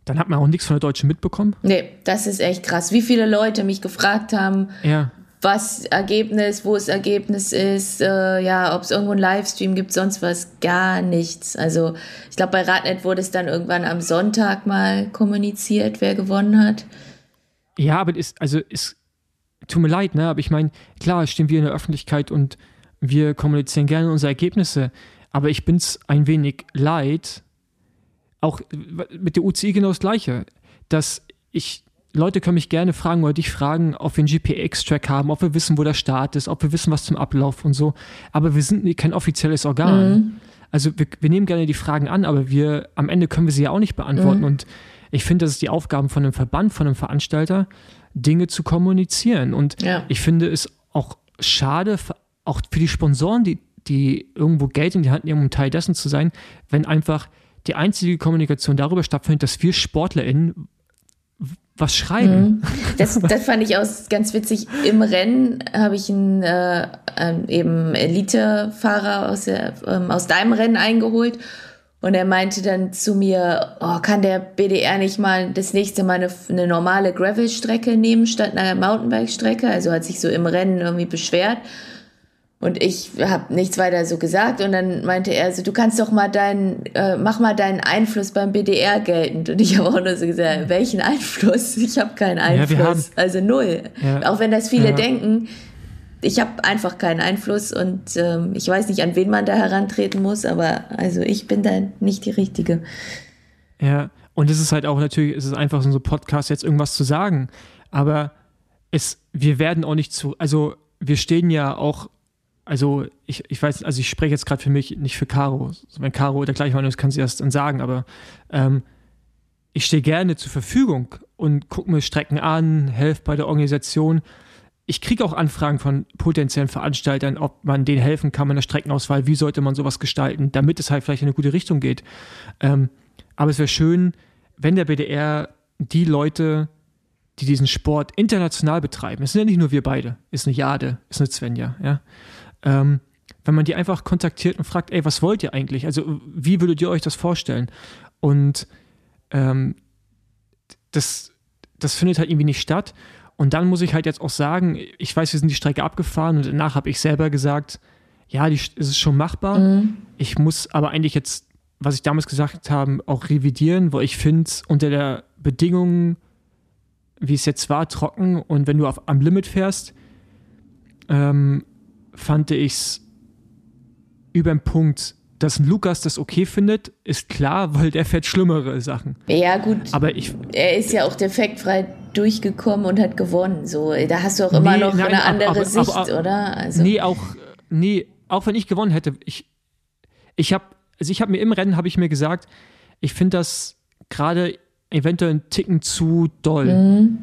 dann hat man auch nichts von der Deutschen mitbekommen. Nee, das ist echt krass. Wie viele Leute mich gefragt haben, Ja, was Ergebnis, wo das Ergebnis ist, äh, ja, ob es irgendwo einen Livestream gibt, sonst was, gar nichts. Also ich glaube, bei Radnet wurde es dann irgendwann am Sonntag mal kommuniziert, wer gewonnen hat. Ja, aber ist, also ist, tut mir leid, ne? Aber ich meine, klar, stehen wir in der Öffentlichkeit und wir kommunizieren gerne unsere Ergebnisse, aber ich bin's ein wenig leid, auch mit der UCI genau das Gleiche, dass ich, Leute können mich gerne fragen oder dich fragen, ob wir einen GPX-Track haben, ob wir wissen, wo der Start ist, ob wir wissen, was zum Ablauf und so, aber wir sind kein offizielles Organ. Also wir, wir nehmen gerne die Fragen an, aber wir am Ende können wir sie ja auch nicht beantworten. Und ich finde, das ist die Aufgabe von einem Verband, von einem Veranstalter, Dinge zu kommunizieren. Und Ja. ich finde es auch schade, auch für die Sponsoren, die, die irgendwo Geld in die Hand nehmen, um Teil dessen zu sein, wenn einfach die einzige Kommunikation darüber stattfindet, dass wir SportlerInnen was schreiben. Das, das fand ich auch ganz witzig. Im Rennen habe ich einen äh, eben Elite-Fahrer aus, ähm, aus deinem Rennen eingeholt. Und er meinte dann zu mir, oh, kann der BDR nicht mal das nächste Mal eine, eine normale Gravel-Strecke nehmen statt einer Mountainbike-Strecke? Also hat sich so im Rennen irgendwie beschwert. Und ich habe nichts weiter so gesagt. Und dann meinte er so, du kannst doch mal deinen, äh, mach mal deinen Einfluss beim BDR geltend. Und ich habe auch nur so gesagt, welchen Einfluss? (laughs) Ich habe keinen Einfluss. haben- also null. Ja. Auch wenn das viele Ja. denken. Ich habe einfach keinen Einfluss und ähm, ich weiß nicht, an wen man da herantreten muss, aber also ich bin da nicht die Richtige. Ja, und es ist halt auch natürlich, es ist einfach so ein Podcast, jetzt irgendwas zu sagen. Aber es, wir werden auch nicht zu, also wir stehen ja auch, also ich, ich weiß, also ich spreche jetzt gerade für mich, nicht für Caro. Wenn Caro der gleichen Meinung ist, kann sie das dann sagen, aber ähm, ich stehe gerne zur Verfügung und gucke mir Strecken an, helfe bei der Organisation. Ich kriege auch Anfragen von potenziellen Veranstaltern, ob man denen helfen kann mit der Streckenauswahl, wie sollte man sowas gestalten, damit es halt vielleicht in eine gute Richtung geht. Ähm, aber es wäre schön, wenn der BDR die Leute, die diesen Sport international betreiben, es sind ja nicht nur wir beide, ist eine Jade, ist eine Svenja, ja, ähm, wenn man die einfach kontaktiert und fragt, ey, was wollt ihr eigentlich? Also, wie würdet ihr euch das vorstellen? Und ähm, das, das findet halt irgendwie nicht statt. Und dann muss ich halt jetzt auch sagen, ich weiß, wir sind die Strecke abgefahren und danach habe ich selber gesagt, ja, die, es ist schon machbar. Ich muss aber eigentlich jetzt, was ich damals gesagt habe, auch revidieren, weil ich finde, unter der Bedingung, wie es jetzt war, trocken und wenn du auf, am Limit fährst, ähm, fand ich es über den Punkt, dass Lukas das okay findet, ist klar, weil der fährt schlimmere Sachen. Ja, gut. Aber ich, er ist ja auch defektfrei durchgekommen und hat gewonnen. So, da hast du auch immer Nee, noch nein, eine andere aber- Sicht, aber- oder? Also, Nee, auch, nee, auch wenn ich gewonnen hätte, ich, ich habe, also ich habe mir im Rennen, habe ich mir gesagt, ich finde das gerade eventuell einen Ticken zu doll. Mhm.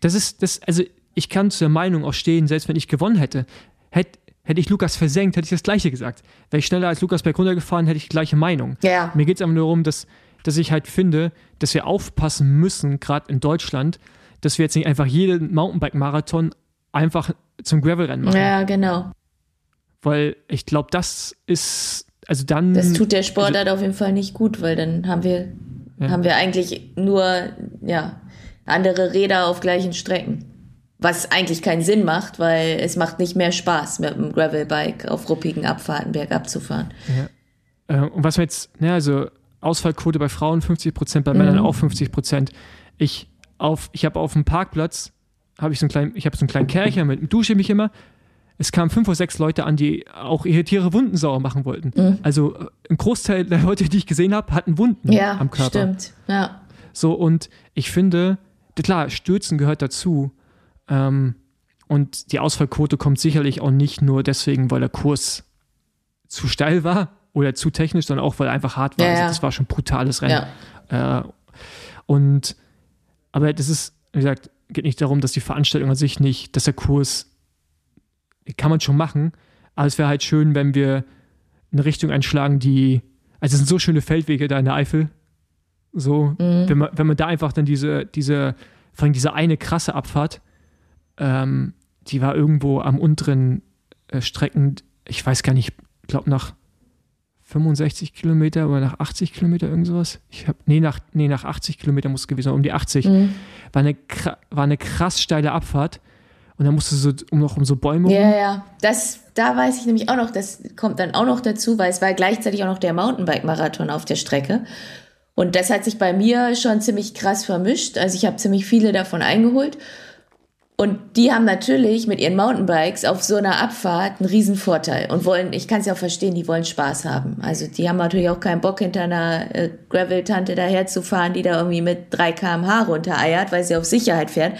Das ist, das, also ich kann zu der Meinung auch stehen, selbst wenn ich gewonnen hätte, hätte hätte ich Lukas versenkt, hätte ich das Gleiche gesagt. Wäre ich schneller als Lukas Berg runtergefahren, hätte ich die gleiche Meinung. Ja. Mir geht es einfach nur darum, dass, dass ich halt finde, dass wir aufpassen müssen, gerade in Deutschland, dass wir jetzt nicht einfach jeden Mountainbike-Marathon einfach zum Gravel-Rennen machen. ja, genau. Weil ich glaube, das ist, also dann. Das tut der Sportart auf jeden Fall nicht gut, weil dann haben wir, Ja. haben wir eigentlich nur ja, andere Räder auf gleichen Strecken. Was eigentlich keinen Sinn macht, weil es macht nicht mehr Spaß, mit einem Gravelbike auf ruppigen Abfahrten bergab zu fahren. Äh, und was wir jetzt, ne, also Ausfallquote bei Frauen 50 Prozent, bei Männern auch 50 Prozent. Ich auf, ich habe auf dem Parkplatz, habe ich so einen kleinen, ich habe so einen kleinen Kercher mit, dusche mich immer. Es kamen fünf oder sechs Leute an, die auch ihre Tiere Wunden sauer machen wollten. Also äh, ein Großteil der Leute, die ich gesehen habe, hatten Wunden Ja, am Körper. stimmt. Ja. So, und ich finde, klar, Stürzen gehört dazu. Ähm, und die Ausfallquote kommt sicherlich auch nicht nur deswegen, weil der Kurs zu steil war oder zu technisch, sondern auch, weil er einfach hart war. Ja, Also ja. das war schon ein brutales Rennen. Ja. Äh, und, aber das ist, wie gesagt, geht nicht darum, dass die Veranstaltung an sich nicht, dass der Kurs, kann man schon machen, aber es wäre halt schön, wenn wir eine Richtung einschlagen, die, also es sind so schöne Feldwege da in der Eifel, So, mhm. wenn, man, wenn man da einfach dann diese, diese, vor allem diese eine krasse Abfahrt, ähm, die war irgendwo am unteren äh, Strecken, ich weiß gar nicht, ich glaube nach 65 Kilometer oder nach 80 Kilometer, irgend sowas. Ich habe, nee, nach, nee, nach 80 Kilometer muss es gewesen sein, um die 80. Mhm. War, eine, war eine krass steile Abfahrt. Und dann musste so um noch um so Bäume Ja, rum. ja. Das, da weiß ich nämlich auch noch, das kommt dann auch noch dazu, weil es war gleichzeitig auch noch der Mountainbike-Marathon auf der Strecke. Und das hat sich bei mir schon ziemlich krass vermischt. Also ich habe ziemlich viele davon eingeholt. Und die haben natürlich mit ihren Mountainbikes auf so einer Abfahrt einen riesen Vorteil und wollen, ich kann es ja auch verstehen, die wollen Spaß haben. Also die haben natürlich auch keinen Bock hinter einer äh, Gravel-Tante daherzufahren, die da irgendwie mit 3 kmh runtereiert, weil sie auf Sicherheit fährt.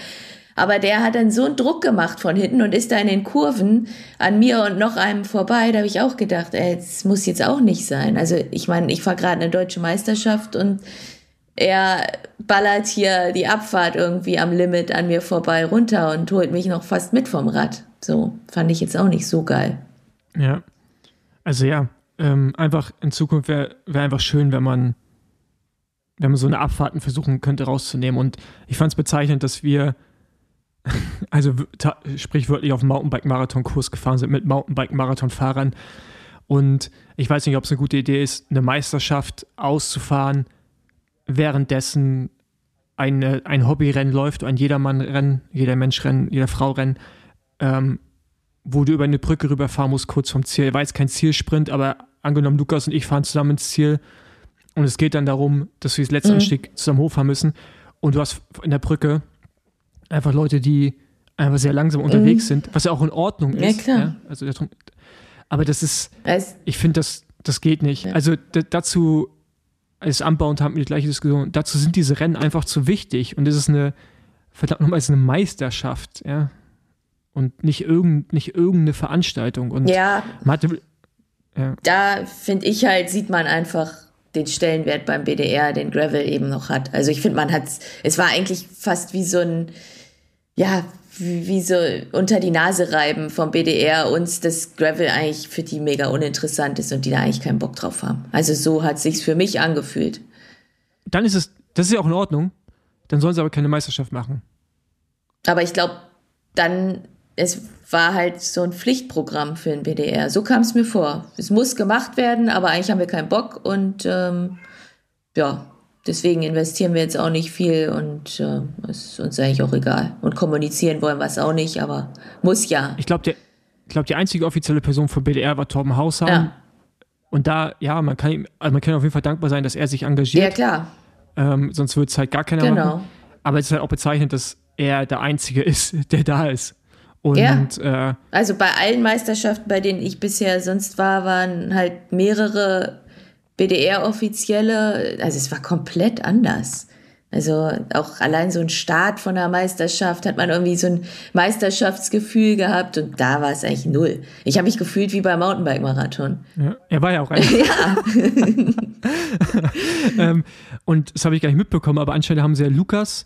Aber der hat dann so einen Druck gemacht von hinten und ist da in den Kurven an mir und noch einem vorbei. Da habe ich auch gedacht, ey, das muss jetzt auch nicht sein. Also ich meine, ich fahre gerade eine deutsche Meisterschaft und er ballert hier die Abfahrt irgendwie am Limit an mir vorbei runter und holt mich noch fast mit vom Rad. So fand ich jetzt auch nicht so geil. Ja, also ja, ähm, einfach in Zukunft wäre wär einfach schön, wenn man, wenn man so eine Abfahrten versuchen könnte rauszunehmen. Und ich fand es bezeichnend, dass wir (laughs) also sprichwörtlich auf dem Mountainbike-Marathon-Kurs gefahren sind mit Mountainbike-Marathon-Fahrern. Und ich weiß nicht, ob es eine gute Idee ist, eine Meisterschaft auszufahren, währenddessen eine, ein Hobbyrennen läuft, ein Jedermann-Rennen, jeder Mensch-Rennen, jeder Frau-Rennen, ähm, wo du über eine Brücke rüberfahren musst, kurz vom Ziel. War jetzt kein Zielsprint, aber angenommen, Lukas und ich fahren zusammen ins Ziel und es geht dann darum, dass wir das letzte mhm. Anstieg zusammen hochfahren müssen und du hast in der Brücke einfach Leute, die einfach sehr langsam unterwegs mhm. sind, was ja auch in Ordnung ist. Ja, klar. Ja? Also, aber das ist, ich finde, das, das geht nicht. Ja. Also dazu, als Anbauend haben wir die gleiche Diskussion, dazu sind diese Rennen einfach zu wichtig und es ist eine, verdammt nochmal, eine Meisterschaft, ja. Und nicht, irgend, nicht irgendeine Veranstaltung. Und ja. Hatte, ja. Da finde ich halt, sieht man einfach den Stellenwert beim BDR, den Gravel eben noch hat. Also ich finde, man hat es war eigentlich fast wie so ein, ja, wie, wie so unter die Nase reiben vom BDR uns das Gravel eigentlich für die mega uninteressant ist und die da eigentlich keinen Bock drauf haben. Also so hat sich's für mich angefühlt. Dann ist es, das ist ja auch in Ordnung. Dann sollen sie aber keine Meisterschaft machen. Aber ich glaube, dann, es war halt so ein Pflichtprogramm für den BDR. So kam es mir vor. Es muss gemacht werden, aber eigentlich haben wir keinen Bock und ähm, ja, deswegen investieren wir jetzt auch nicht viel und äh, ist uns eigentlich auch egal. Und kommunizieren wollen wir es auch nicht, aber muss ja. Ich glaube, glaub, die einzige offizielle Person von BDR war Torben Haushagen. Ja. Und da, ja, man kann, ihm, also man kann auf jeden Fall dankbar sein, dass er sich engagiert. Ja, klar. Ähm, sonst würde es halt gar keiner genau. machen. Aber es ist halt auch bezeichnend, dass er der Einzige (laughs) ist, der da ist. Und, ja. Äh, also bei allen Meisterschaften, bei denen ich bisher sonst war, waren halt mehrere BDR-Offizielle. Also es war komplett anders. Also auch allein so ein Start von der Meisterschaft hat man irgendwie so ein Meisterschaftsgefühl gehabt und da war es eigentlich null. Ich habe mich gefühlt wie beim Mountainbike-Marathon. Ja, er war ja auch ein. (laughs) ja. (laughs) ähm, und das habe ich gar nicht mitbekommen, aber anscheinend haben sie ja Lukas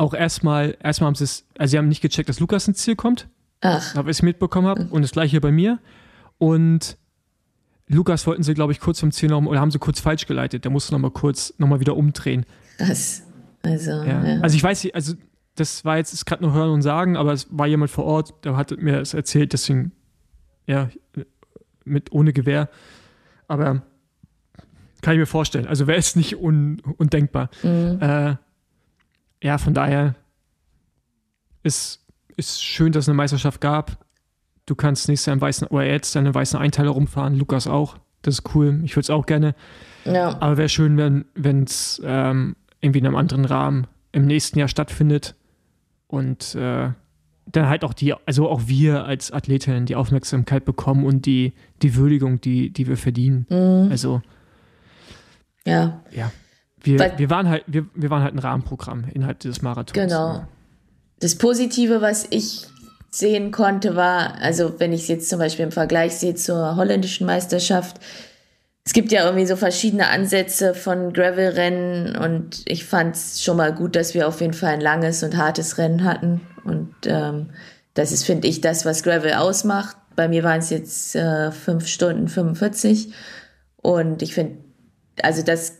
auch erstmal, erstmal haben sie es, also sie haben nicht gecheckt, dass Lukas ins Ziel kommt. Ach. Aber ich mitbekommen habe. Und das gleiche bei mir. Und Lukas wollten sie, glaube ich, kurz vom Ziel noch, oder haben sie kurz falsch geleitet. Der musste nochmal kurz, nochmal wieder umdrehen. Das, also, ja. Ja. Also ich weiß nicht, also das war jetzt, gerade nur hören und sagen, aber es war jemand vor Ort, der hat mir das erzählt, deswegen, ja, mit ohne Gewehr. Aber kann ich mir vorstellen. Also wäre es nicht un, undenkbar. Mhm. Äh, ja, von daher ist, ist schön, dass es eine Meisterschaft gab. Du kannst nächstes Jahr im weißen, oder jetzt deine weißen Einteiler rumfahren, Lukas auch. Das ist cool. Ich würde es auch gerne. Ja. Aber wäre schön, wenn es ähm, irgendwie in einem anderen Rahmen im nächsten Jahr stattfindet. Und äh, dann halt auch die, also auch wir als Athletinnen die Aufmerksamkeit bekommen und die, die Würdigung, die, die wir verdienen. Mhm. Also ja. Ja. Wir, Weil, wir, waren halt, wir, wir waren halt ein Rahmenprogramm innerhalb dieses Marathons. Genau. Das Positive, was ich sehen konnte, war, also wenn ich es jetzt zum Beispiel im Vergleich sehe zur holländischen Meisterschaft, es gibt ja irgendwie so verschiedene Ansätze von Gravel-Rennen und ich fand es schon mal gut, dass wir auf jeden Fall ein langes und hartes Rennen hatten. Und ähm, das ist, finde ich, das, was Gravel ausmacht. Bei mir waren es jetzt äh, 5 Stunden 45. Und ich finde, also das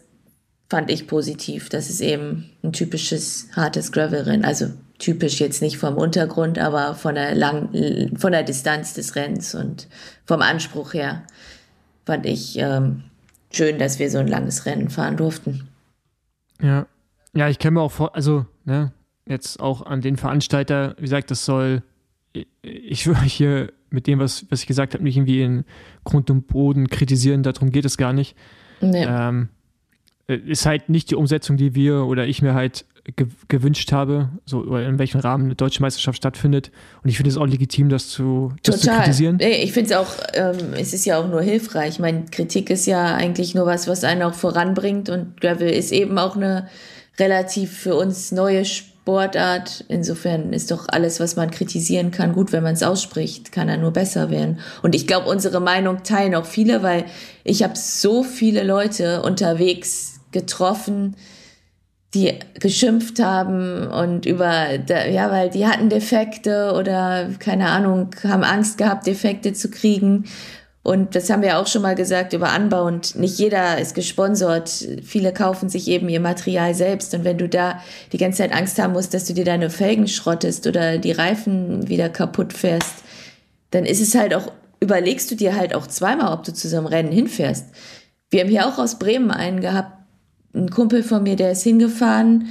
fand ich positiv. Das ist eben ein typisches hartes Gravelrennen. Also typisch jetzt nicht vom Untergrund, aber von der, lang, von der Distanz des Rennens und vom Anspruch her fand ich ähm, schön, dass wir so ein langes Rennen fahren durften. Ja, ja, ich kann mir auch vor, also ne, jetzt auch an den Veranstalter, wie gesagt, das soll, ich will hier mit dem, was, was ich gesagt habe, nicht irgendwie in Grund und Boden kritisieren, darum geht es gar nicht. Nee. Ähm, äh, ist halt nicht die Umsetzung, die wir oder ich mir halt ge gewünscht habe, so oder in welchem Rahmen eine deutsche Meisterschaft stattfindet. Und ich finde es auch legitim, das zu, das zu kritisieren. Ich finde es auch, ähm, es ist ja auch nur hilfreich. Meine Kritik ist ja eigentlich nur was, was einen auch voranbringt. Und Gravel ist eben auch eine relativ für uns neue Sportart. Insofern ist doch alles, was man kritisieren kann, gut, wenn man es ausspricht, kann er nur besser werden. Und ich glaube, unsere Meinung teilen auch viele, weil ich habe so viele Leute unterwegs getroffen, die geschimpft haben und über, ja, weil die hatten Defekte oder keine Ahnung, haben Angst gehabt, Defekte zu kriegen. Und das haben wir auch schon mal gesagt über Anbau und nicht jeder ist gesponsert. Viele kaufen sich eben ihr Material selbst. Und wenn du da die ganze Zeit Angst haben musst, dass du dir deine Felgen schrottest oder die Reifen wieder kaputt fährst, dann ist es halt auch, überlegst du dir halt auch zweimal, ob du zu so einem Rennen hinfährst. Wir haben hier auch aus Bremen einen gehabt, ein Kumpel von mir, der ist hingefahren,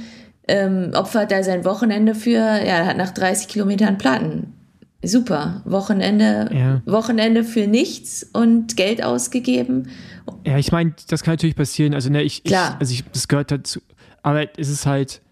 ähm, opfert da sein Wochenende für, ja, hat nach 30 Kilometern Platten. Super. Wochenende, ja. Wochenende für nichts und Geld ausgegeben. Ja, ich meine, das kann natürlich passieren. Also, ne, ich, Klar. Ich, also ich, das gehört dazu. Aber es ist halt,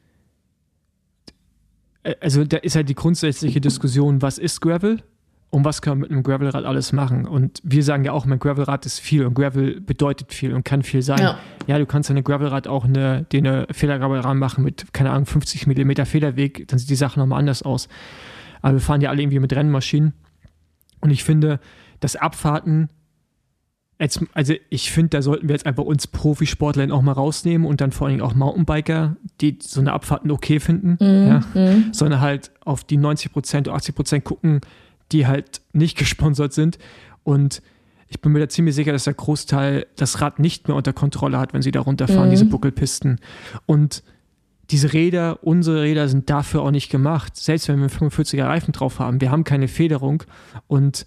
äh, also da ist halt die grundsätzliche Diskussion, was ist Gravel? Und was kann man mit einem Gravelrad alles machen? Und wir sagen ja auch, mein Gravelrad ist viel und Gravel bedeutet viel und kann viel sein. Ja, ja du kannst an einem Gravelrad auch eine, den eine Federgrabe machen mit, keine Ahnung, 50 mm Federweg, dann sieht die Sache nochmal anders aus. Aber wir fahren ja alle irgendwie mit Rennmaschinen. Und ich finde, dass Abfahrten, jetzt, also ich finde, da sollten wir jetzt einfach uns Profisportler auch mal rausnehmen und dann vor allen Dingen auch Mountainbiker, die so eine Abfahrten okay finden, mhm. ja, mhm. sondern halt auf die 90 Prozent, 80 Prozent gucken, die halt nicht (laughs) gesponsert sind. Und ich bin mir da ziemlich sicher, dass der Großteil das Rad nicht mehr unter Kontrolle hat, wenn sie da runterfahren, mhm. diese Buckelpisten. Und diese Räder, unsere Räder sind dafür auch nicht gemacht. Selbst wenn wir 45er Reifen drauf haben, wir haben keine Federung und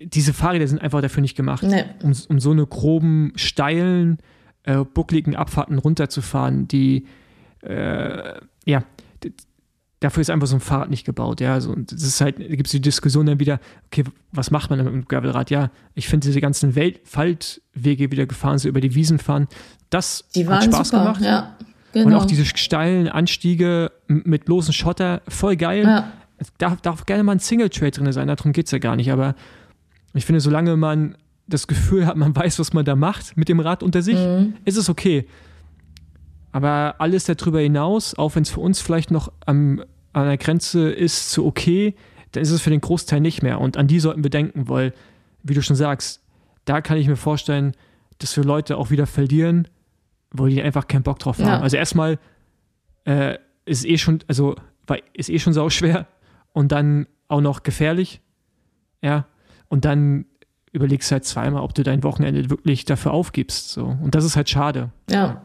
diese Fahrräder sind einfach dafür nicht gemacht, nee. um, um, so eine groben, steilen, äh, buckligen Abfahrten runterzufahren, die äh, ja, dafür ist einfach so ein Fahrrad nicht gebaut, ja. So, und das ist halt, da gibt es die Diskussion dann wieder, okay, was macht man mit dem Gravelrad? Ja, ich finde diese ganzen Welt Faltwege wieder gefahren, so über die Wiesen fahren, das hat Spaß super, gemacht. Ja, genau. Und auch diese steilen Anstiege mit bloßen Schotter, voll geil. Ja. Darf, darf gerne mal ein Single-Trade drin sein, darum geht es ja gar nicht, aber ich finde, solange man das Gefühl hat, man weiß, was man da macht mit dem Rad unter sich, mhm. ist es okay. Aber alles darüber hinaus, auch wenn es für uns vielleicht noch am, an der Grenze ist zu okay, dann ist es für den Großteil nicht mehr. Und an die sollten wir denken, weil, wie du schon sagst, da kann ich mir vorstellen, dass wir Leute auch wieder verlieren, wo die einfach keinen Bock drauf haben. Ja. Also erstmal äh, ist eh schon, also ist eh schon sau schwer und dann auch noch gefährlich. Ja. Und dann überlegst du halt zweimal, ob du dein Wochenende wirklich dafür aufgibst. So. Und das ist halt schade. Ja.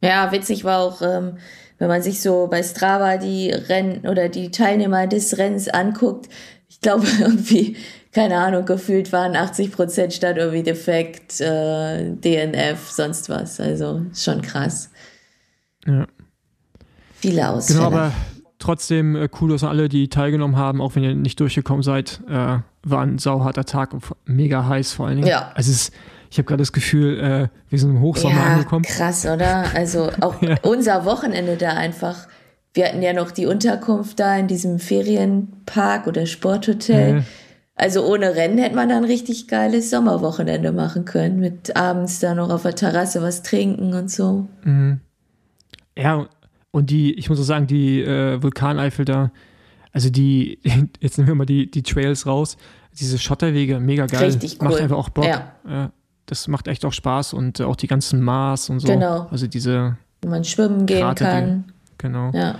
Ja, witzig war auch, ähm, wenn man sich so bei Strava die Rennen oder die Teilnehmer des Rennens anguckt. Ich glaube (laughs) irgendwie, keine Ahnung, gefühlt waren 80 Prozent statt irgendwie defekt, äh, DNF, sonst was. Also schon krass. Ja. Viele Ausfälle. Genau, aber trotzdem äh, cool, dass alle, die teilgenommen haben, auch wenn ihr nicht durchgekommen seid, äh, war ein sauharter Tag und mega heiß vor allen Dingen. Ja. Also es ist ich habe gerade das Gefühl, äh, wir sind im Hochsommer ja, angekommen. Krass, oder? Also auch (laughs) ja. unser Wochenende da einfach. Wir hatten ja noch die Unterkunft da in diesem Ferienpark oder Sporthotel. Ja. Also ohne Rennen hätte man dann richtig geiles Sommerwochenende machen können. Mit abends da noch auf der Terrasse was trinken und so. Mhm. Ja, und die, ich muss auch sagen, die äh, Vulkaneifel da, also die, (laughs) jetzt nehmen wir mal die, die Trails raus, diese Schotterwege, mega geil. Richtig cool. Macht einfach auch Bock. Ja. ja das macht echt auch Spaß und äh, auch die ganzen Maß und so. Genau. Also diese. Wo man schwimmen gehen Karte, kann. Die, genau. Ja,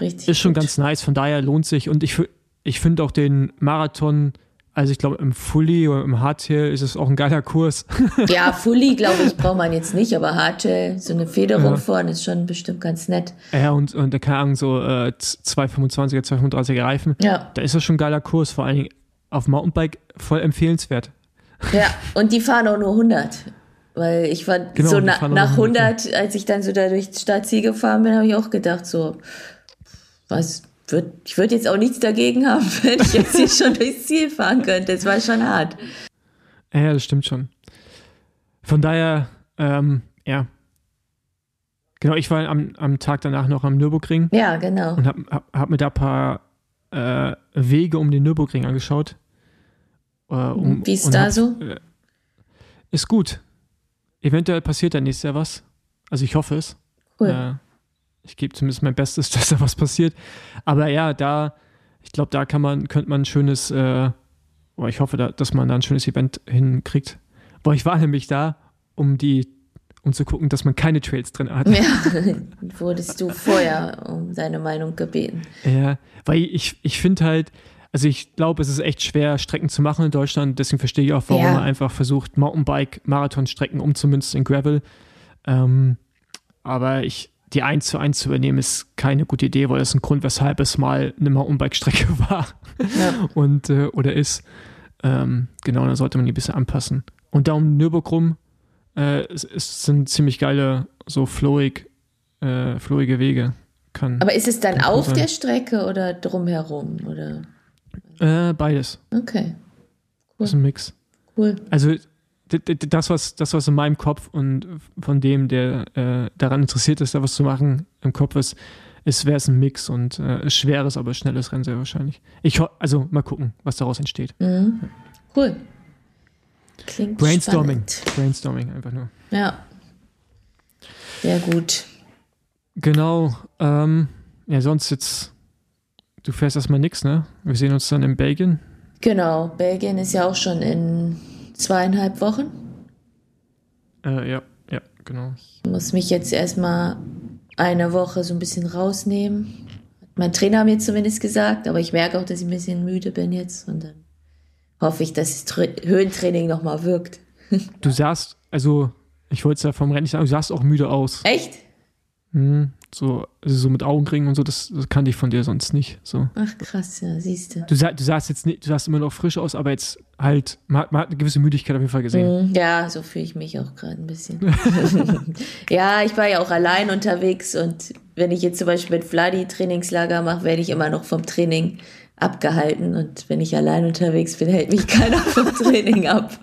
richtig. Ist schon gut. ganz nice, von daher lohnt sich und ich, ich finde auch den Marathon Also ich glaube, im Fully oder im Hardtail ist es auch ein geiler Kurs. (laughs) ja, Fully, glaube ich, braucht man jetzt nicht, aber Hardtail, so eine Federung ja. vorne ist schon bestimmt ganz nett. Ja, und, und keine Ahnung, so äh, 225er, 235er Reifen. Ja. Da ist das schon ein geiler Kurs, vor allen Dingen auf Mountainbike voll empfehlenswert. Ja, und die fahren auch nur 100. Weil ich war genau, so na, nach 100, als ich dann so da durch die Stadtziel gefahren bin, habe ich auch gedacht, so, was, würd, ich würde jetzt auch nichts dagegen haben, (laughs) wenn ich jetzt hier schon durchs Ziel fahren könnte. Das war schon hart. Ja, das stimmt schon. Von daher, ähm, ja. Genau, ich war am, am Tag danach noch am Nürburgring. Ja, genau. Und habe hab, hab mir da ein paar äh, Wege um den Nürburgring angeschaut. Äh, um, Wie ist da hab, so? Äh, ist gut. Eventuell passiert da nächstes Jahr was. Also ich hoffe es. Cool. Äh, ich gebe zumindest mein Bestes, (laughs) dass da was passiert. Aber ja, da, ich glaube, da kann man, könnte man ein schönes, äh, oh, ich hoffe, da, dass man da ein schönes Event hinkriegt. Boah, ich war nämlich da, um die, um zu gucken, dass man keine Trails drin hat. Ja, (laughs) (laughs) wurdest du vorher um deine Meinung gebeten. Ja, weil ich, ich finde halt, also ich glaube, es ist echt schwer, Strecken zu machen in Deutschland. Deswegen verstehe ich auch, warum ja. man einfach versucht, Mountainbike-Marathonstrecken umzumünzen in Gravel. Ähm, aber ich, die 1 zu 1 zu übernehmen, ist keine gute Idee, weil das ein Grund, weshalb es mal eine Mountainbike-Strecke (laughs) war ja. und äh, oder ist. Ähm, genau, dann sollte man die ein bisschen anpassen. Und da um Nürburgring äh, es, es, sind ziemlich geile, so flowig, äh, flowige Wege. Kann, Aber ist es dann auf der Strecke oder drumherum? Oder? Äh, beides. Okay. Cool. Das ist ein Mix. Cool. Also das, was, das, was in meinem Kopf und von dem, der äh, daran interessiert ist, da was zu machen, im Kopf ist, ist wäre es ein Mix und äh, schweres, aber schnelles Rennen sehr wahrscheinlich. Ich also mal gucken, was daraus entsteht. Mhm. Cool. Klingt Brainstorming. Spannend. Brainstorming einfach nur. Ja. Sehr gut. Genau. Ähm, ja, sonst jetzt, du fährst erstmal nichts, ne? Wir sehen uns dann in Belgien. Genau, Belgien ist ja auch schon in zweieinhalb Wochen. Äh, ja, ja, genau. Ich muss mich jetzt erstmal eine Woche so ein bisschen rausnehmen. Mein Trainer hat mir zumindest gesagt, aber ich merke auch, dass ich ein bisschen müde bin jetzt und dann hoffe ich, dass das Höhentraining nochmal wirkt. (laughs) Du sahst, also ich wollte es ja vom Rennen nicht sagen, du sahst auch müde aus. Echt? Mhm. So, also so mit Augenringen und so, das, das kannte ich von dir sonst nicht. So. Ach krass, ja, siehst du. Du, sah, du sahst jetzt nicht, du sahst immer noch frisch aus, aber jetzt halt, man, man hat eine gewisse Müdigkeit auf jeden Fall gesehen. Mhm, ja, so fühle ich mich auch gerade ein bisschen. (laughs) ja, ich war ja auch allein unterwegs und wenn ich jetzt zum Beispiel mit Vladi Trainingslager mache, werde ich immer noch vom Training abgehalten und wenn ich allein unterwegs bin, hält mich (laughs) keiner vom Training ab.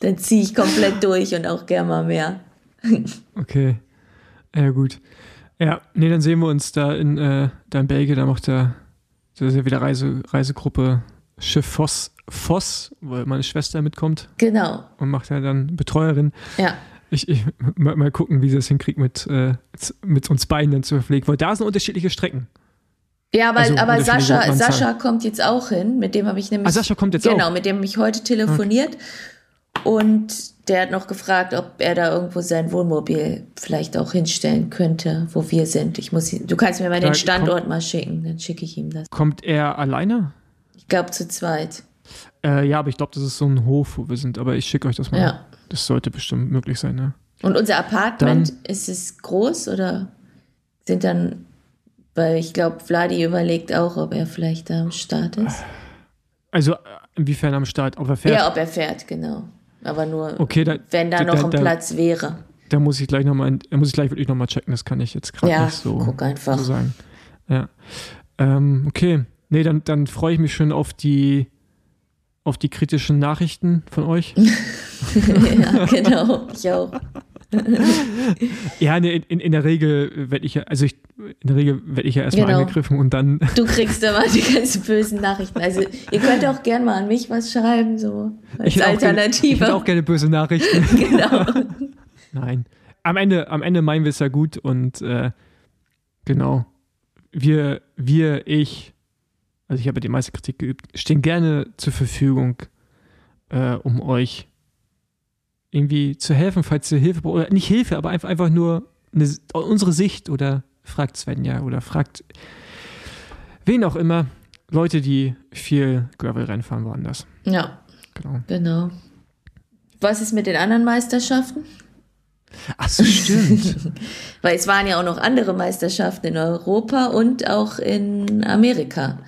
Dann ziehe ich komplett durch und auch gerne mal mehr. (laughs) okay. Ja, gut. Ja, nee, dann sehen wir uns da in, äh, da in Belgien. Da macht der, das ist ja wieder Reise, Reisegruppe Schiff Voss, Voss, weil meine Schwester mitkommt. Genau. Und macht ja dann Betreuerin. Ja. Ich, ich mal, mal, gucken, wie sie das hinkriegt, mit, äh, mit uns beiden dann zu verpflegen. Weil da sind unterschiedliche Strecken. Ja, aber, also, aber Sascha, Sascha kommt jetzt auch hin. Mit dem habe ich nämlich. Ah, Sascha kommt jetzt genau, auch. Genau, mit dem habe ich heute telefoniert. Okay. Und der hat noch gefragt, ob er da irgendwo sein Wohnmobil vielleicht auch hinstellen könnte, wo wir sind. Ich muss, du kannst mir mal da den Standort kommt, mal schicken, dann schicke ich ihm das. Kommt er alleine? Ich glaube zu zweit. Äh, ja, aber ich glaube, das ist so ein Hof, wo wir sind. Aber ich schicke euch das mal. Ja. Das sollte bestimmt möglich sein, ne? Und unser Apartment, dann, ist es groß oder sind dann, weil ich glaube, Vladi überlegt auch, ob er vielleicht da am Start ist. Also, inwiefern am Start? Ob er fährt? Ja, ob er fährt, genau. Aber nur, okay, da, wenn da, da noch ein da, Platz wäre. Da muss ich gleich nochmal, da muss ich gleich wirklich nochmal checken, das kann ich jetzt gerade ja, nicht so, guck einfach. so sagen. Ja. Ähm, okay. Nee, dann, dann freue ich mich schon auf die, auf die kritischen Nachrichten von euch. (laughs) ja, genau, ich auch. Ja, in, in, in der Regel werde ich ja, also ich, in der Regel werde ich ja erstmal genau. angegriffen und dann. Du kriegst immer die ganzen bösen Nachrichten. Also ihr könnt auch gerne mal an mich was schreiben, so als ich Alternative. ich hätte auch gerne böse Nachrichten. (laughs) genau. (laughs) Nein. Am Ende, am Ende meinen wir es ja gut und äh, genau. Wir, wir, ich, also ich habe die meiste Kritik geübt, stehen gerne zur Verfügung, äh, um euch irgendwie zu helfen, falls ihr Hilfe braucht. Oder nicht Hilfe, aber einfach, einfach nur eine, unsere Sicht oder fragt Svenja oder fragt wen auch immer. Leute, die viel Gravel-Rennen fahren, waren das. Ja, Genau. genau. Was ist mit den anderen Meisterschaften? Ach so, stimmt. (laughs) Weil es waren ja auch noch andere Meisterschaften in Europa und auch in Amerika.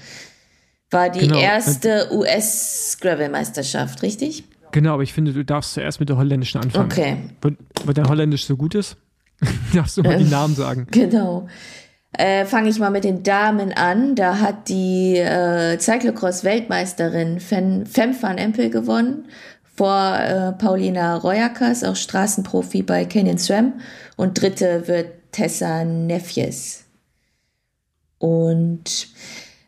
War die Genau. erste US-Gravel-Meisterschaft, richtig? Genau, aber ich finde, du darfst zuerst mit der holländischen anfangen. Okay, Weil, weil dein Holländisch so gut ist, (laughs) darfst du mal die Namen sagen. genau. Äh, Fange ich mal mit den Damen an. Da hat die äh, Cyclocross-Weltmeisterin Fem Fem van Empel gewonnen vor äh, Paulina Royakas, auch Straßenprofi bei Canyon SRAM. Und dritte wird Tessa Nefjes. Und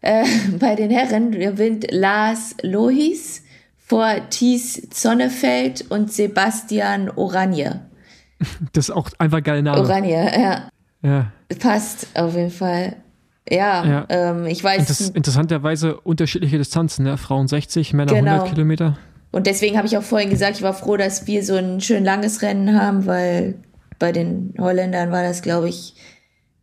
äh, (laughs) bei den Herren gewinnt Lars Lohis vor Thies Zonnefeld und Sebastian Oranje. (laughs) Das ist auch einfach geile Name. Oranje, ja. Ja. Passt auf jeden Fall. Ja, Ja. Ähm, ich weiß. Das interessanterweise unterschiedliche Distanzen, ne? Frauen 60, Männer Genau. 100 Kilometer. Und deswegen habe ich auch vorhin gesagt, ich war froh, dass wir so ein schön langes Rennen haben, weil bei den Holländern war das, glaube ich,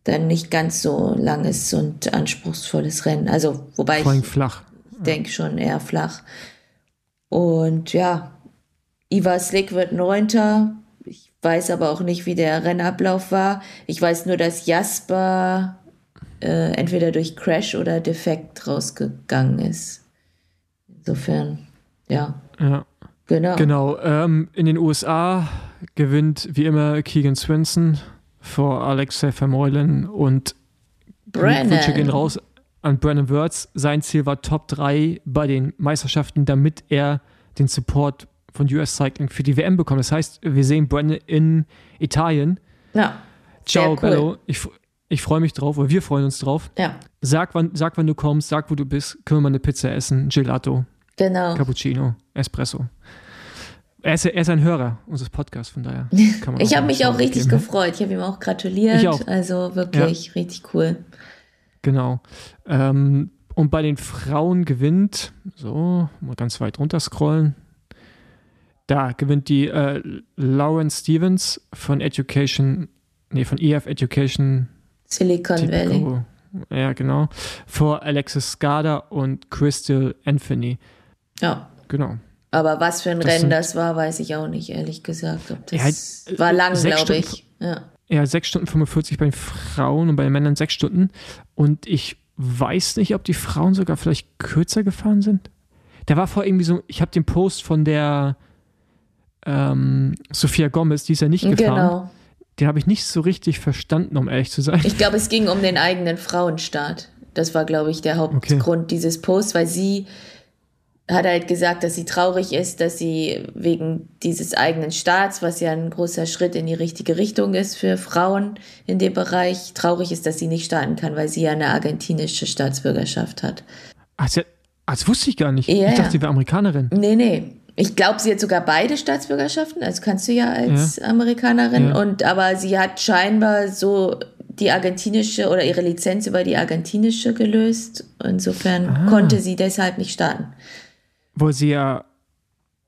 dann nicht ganz so langes und anspruchsvolles Rennen. Also, wobei Vor allem ich flach. denke schon eher flach. Und ja, Ivar Slick wird Neunter. Ich weiß aber auch nicht, wie der Rennablauf war. Ich weiß nur, dass Jasper äh, entweder durch Crash oder Defekt rausgegangen ist. Insofern, ja, Ja. genau. Genau. Ähm, in den USA gewinnt wie immer Keegan Swenson vor Alexei Vermeulen und Brennan. Wünsche gehen raus an Brandon Wirtz. Sein Ziel war Top 3 bei den Meisterschaften, damit er den Support von US Cycling für die WM bekommt. Das heißt, wir sehen Brandon in Italien. Ja, Ciao, cool. Bello. Ich, ich freue mich drauf, oder wir freuen uns drauf. ja, Sag wann, sag, wann du kommst, sag, wo du bist. Können wir mal eine Pizza essen, Gelato, genau. Cappuccino, Espresso. Er ist, er ist ein Hörer unseres Podcasts, von daher (laughs) kann man Ich habe mich auch richtig geben. gefreut. Ich habe ihm auch gratuliert. Auch. Also wirklich richtig cool. Genau. Ähm, und bei den Frauen gewinnt, so, mal ganz weit runter scrollen. Da gewinnt die äh, Lauren Stevens von Education, nee, von EF Education. Silicon Valley. Typico. Ja, genau. Vor Alexis Skada und Crystal Anthony. Ja. Genau. Aber was für ein Das Rennen das war, weiß ich auch nicht, ehrlich gesagt. Ob Ja, das halt, war lang, glaube ich. Ja. Ja, 6 Stunden 45 bei den Frauen und bei den Männern 6 Stunden. Und ich weiß nicht, ob die Frauen sogar vielleicht kürzer gefahren sind. Da war vor irgendwie so, ich habe den Post von der ähm, Sophia Gomez, die ist ja nicht gefahren. Genau. Den habe ich nicht so richtig verstanden, um ehrlich zu sein. Ich glaube, es ging um den eigenen Frauenstart. Das war, glaube ich, der Hauptgrund dieses Posts, weil sie hat halt gesagt, dass sie traurig ist, dass sie wegen dieses eigenen Starts, was ja ein großer Schritt in die richtige Richtung ist für Frauen in dem Bereich, traurig ist, dass sie nicht starten kann, weil sie ja eine argentinische Staatsbürgerschaft hat. Ah, das wusste ich gar nicht. Ja, ich dachte, ja. sie wäre Amerikanerin. Nee, nee. Ich glaube, sie hat sogar beide Staatsbürgerschaften, also kannst du ja als Amerikanerin. Ja. Und aber sie hat scheinbar so die argentinische oder ihre Lizenz über die argentinische gelöst. Insofern Ah. konnte sie deshalb nicht starten. Weil sie ja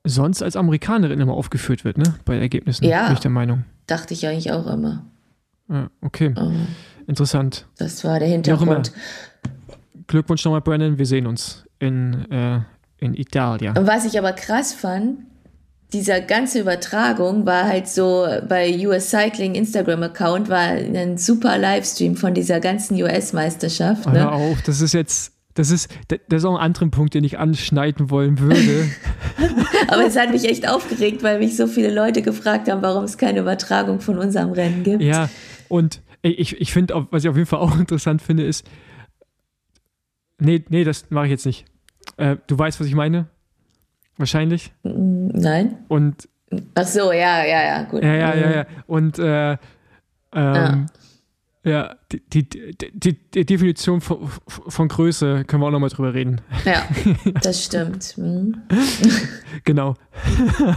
sonst als Amerikanerin immer aufgeführt wird, ne? Bei Ergebnissen. Ja. Bin ich der Meinung. Dachte ich eigentlich auch immer. Ja, okay. Aber Interessant. das war der. Hintergrund. Glückwunsch nochmal, Brandon. Wir sehen uns in, äh, in Italien. Und was ich aber krass fand, dieser ganze Übertragung war halt so bei US Cycling Instagram-Account war ein super Livestream von dieser ganzen US-Meisterschaft. Oh, Ne? Hör auf, das ist jetzt, das ist, das ist auch ein anderer Punkt, den ich anschneiden wollen würde. (laughs) Aber es hat mich echt aufgeregt, weil mich so viele Leute gefragt haben, warum es keine Übertragung von unserem Rennen gibt. ja, und ich, ich finde, was ich auf jeden Fall auch interessant finde, ist, nee, nee, das mache ich jetzt nicht. Äh, du weißt, was ich meine? Wahrscheinlich. Nein? Und, Ach so, ja, ja, ja, gut. ja, ja, ja, ja. Und, äh, ähm, ja, die, die, die, die Definition von, von Größe können wir auch nochmal drüber reden. Ja, (laughs) das stimmt. Hm. Genau.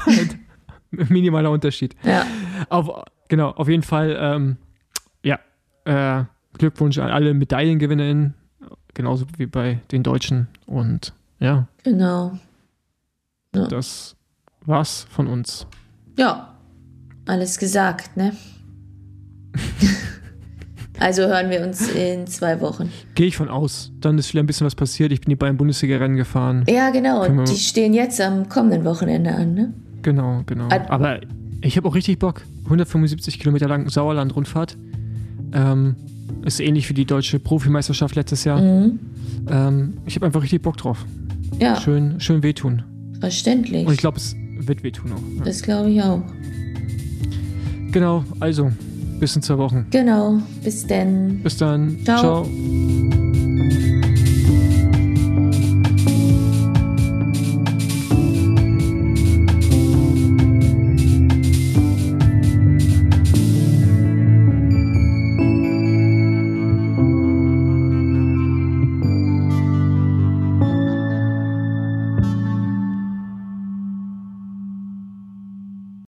(laughs) Minimaler Unterschied. Ja, Auf, genau, auf jeden Fall, ähm, ja, äh, Glückwunsch an alle MedaillengewinnerInnen, genauso wie bei den Deutschen. Und ja, genau. das war's von uns. Ja, alles gesagt, ne? (laughs) Also hören wir uns in zwei Wochen. Gehe ich von aus. Dann ist wieder ein bisschen was passiert. Ich bin die beiden Bundesliga-Rennen gefahren. Ja, genau. Und die stehen jetzt am kommenden Wochenende an, ne? Genau, genau. Aber ich habe auch richtig Bock. 175 Kilometer lang Sauerland-Rundfahrt. Ähm, ist ähnlich wie die deutsche Profimeisterschaft letztes Jahr. Mhm. Ähm, ich habe einfach richtig Bock drauf. Ja. Schön, schön wehtun. Verständlich. Und ich glaube, es wird wehtun auch. Ja. Das glaube ich auch. Genau, also bis in zwei Wochen. Genau, bis dann. Bis dann. Ciao. Ciao.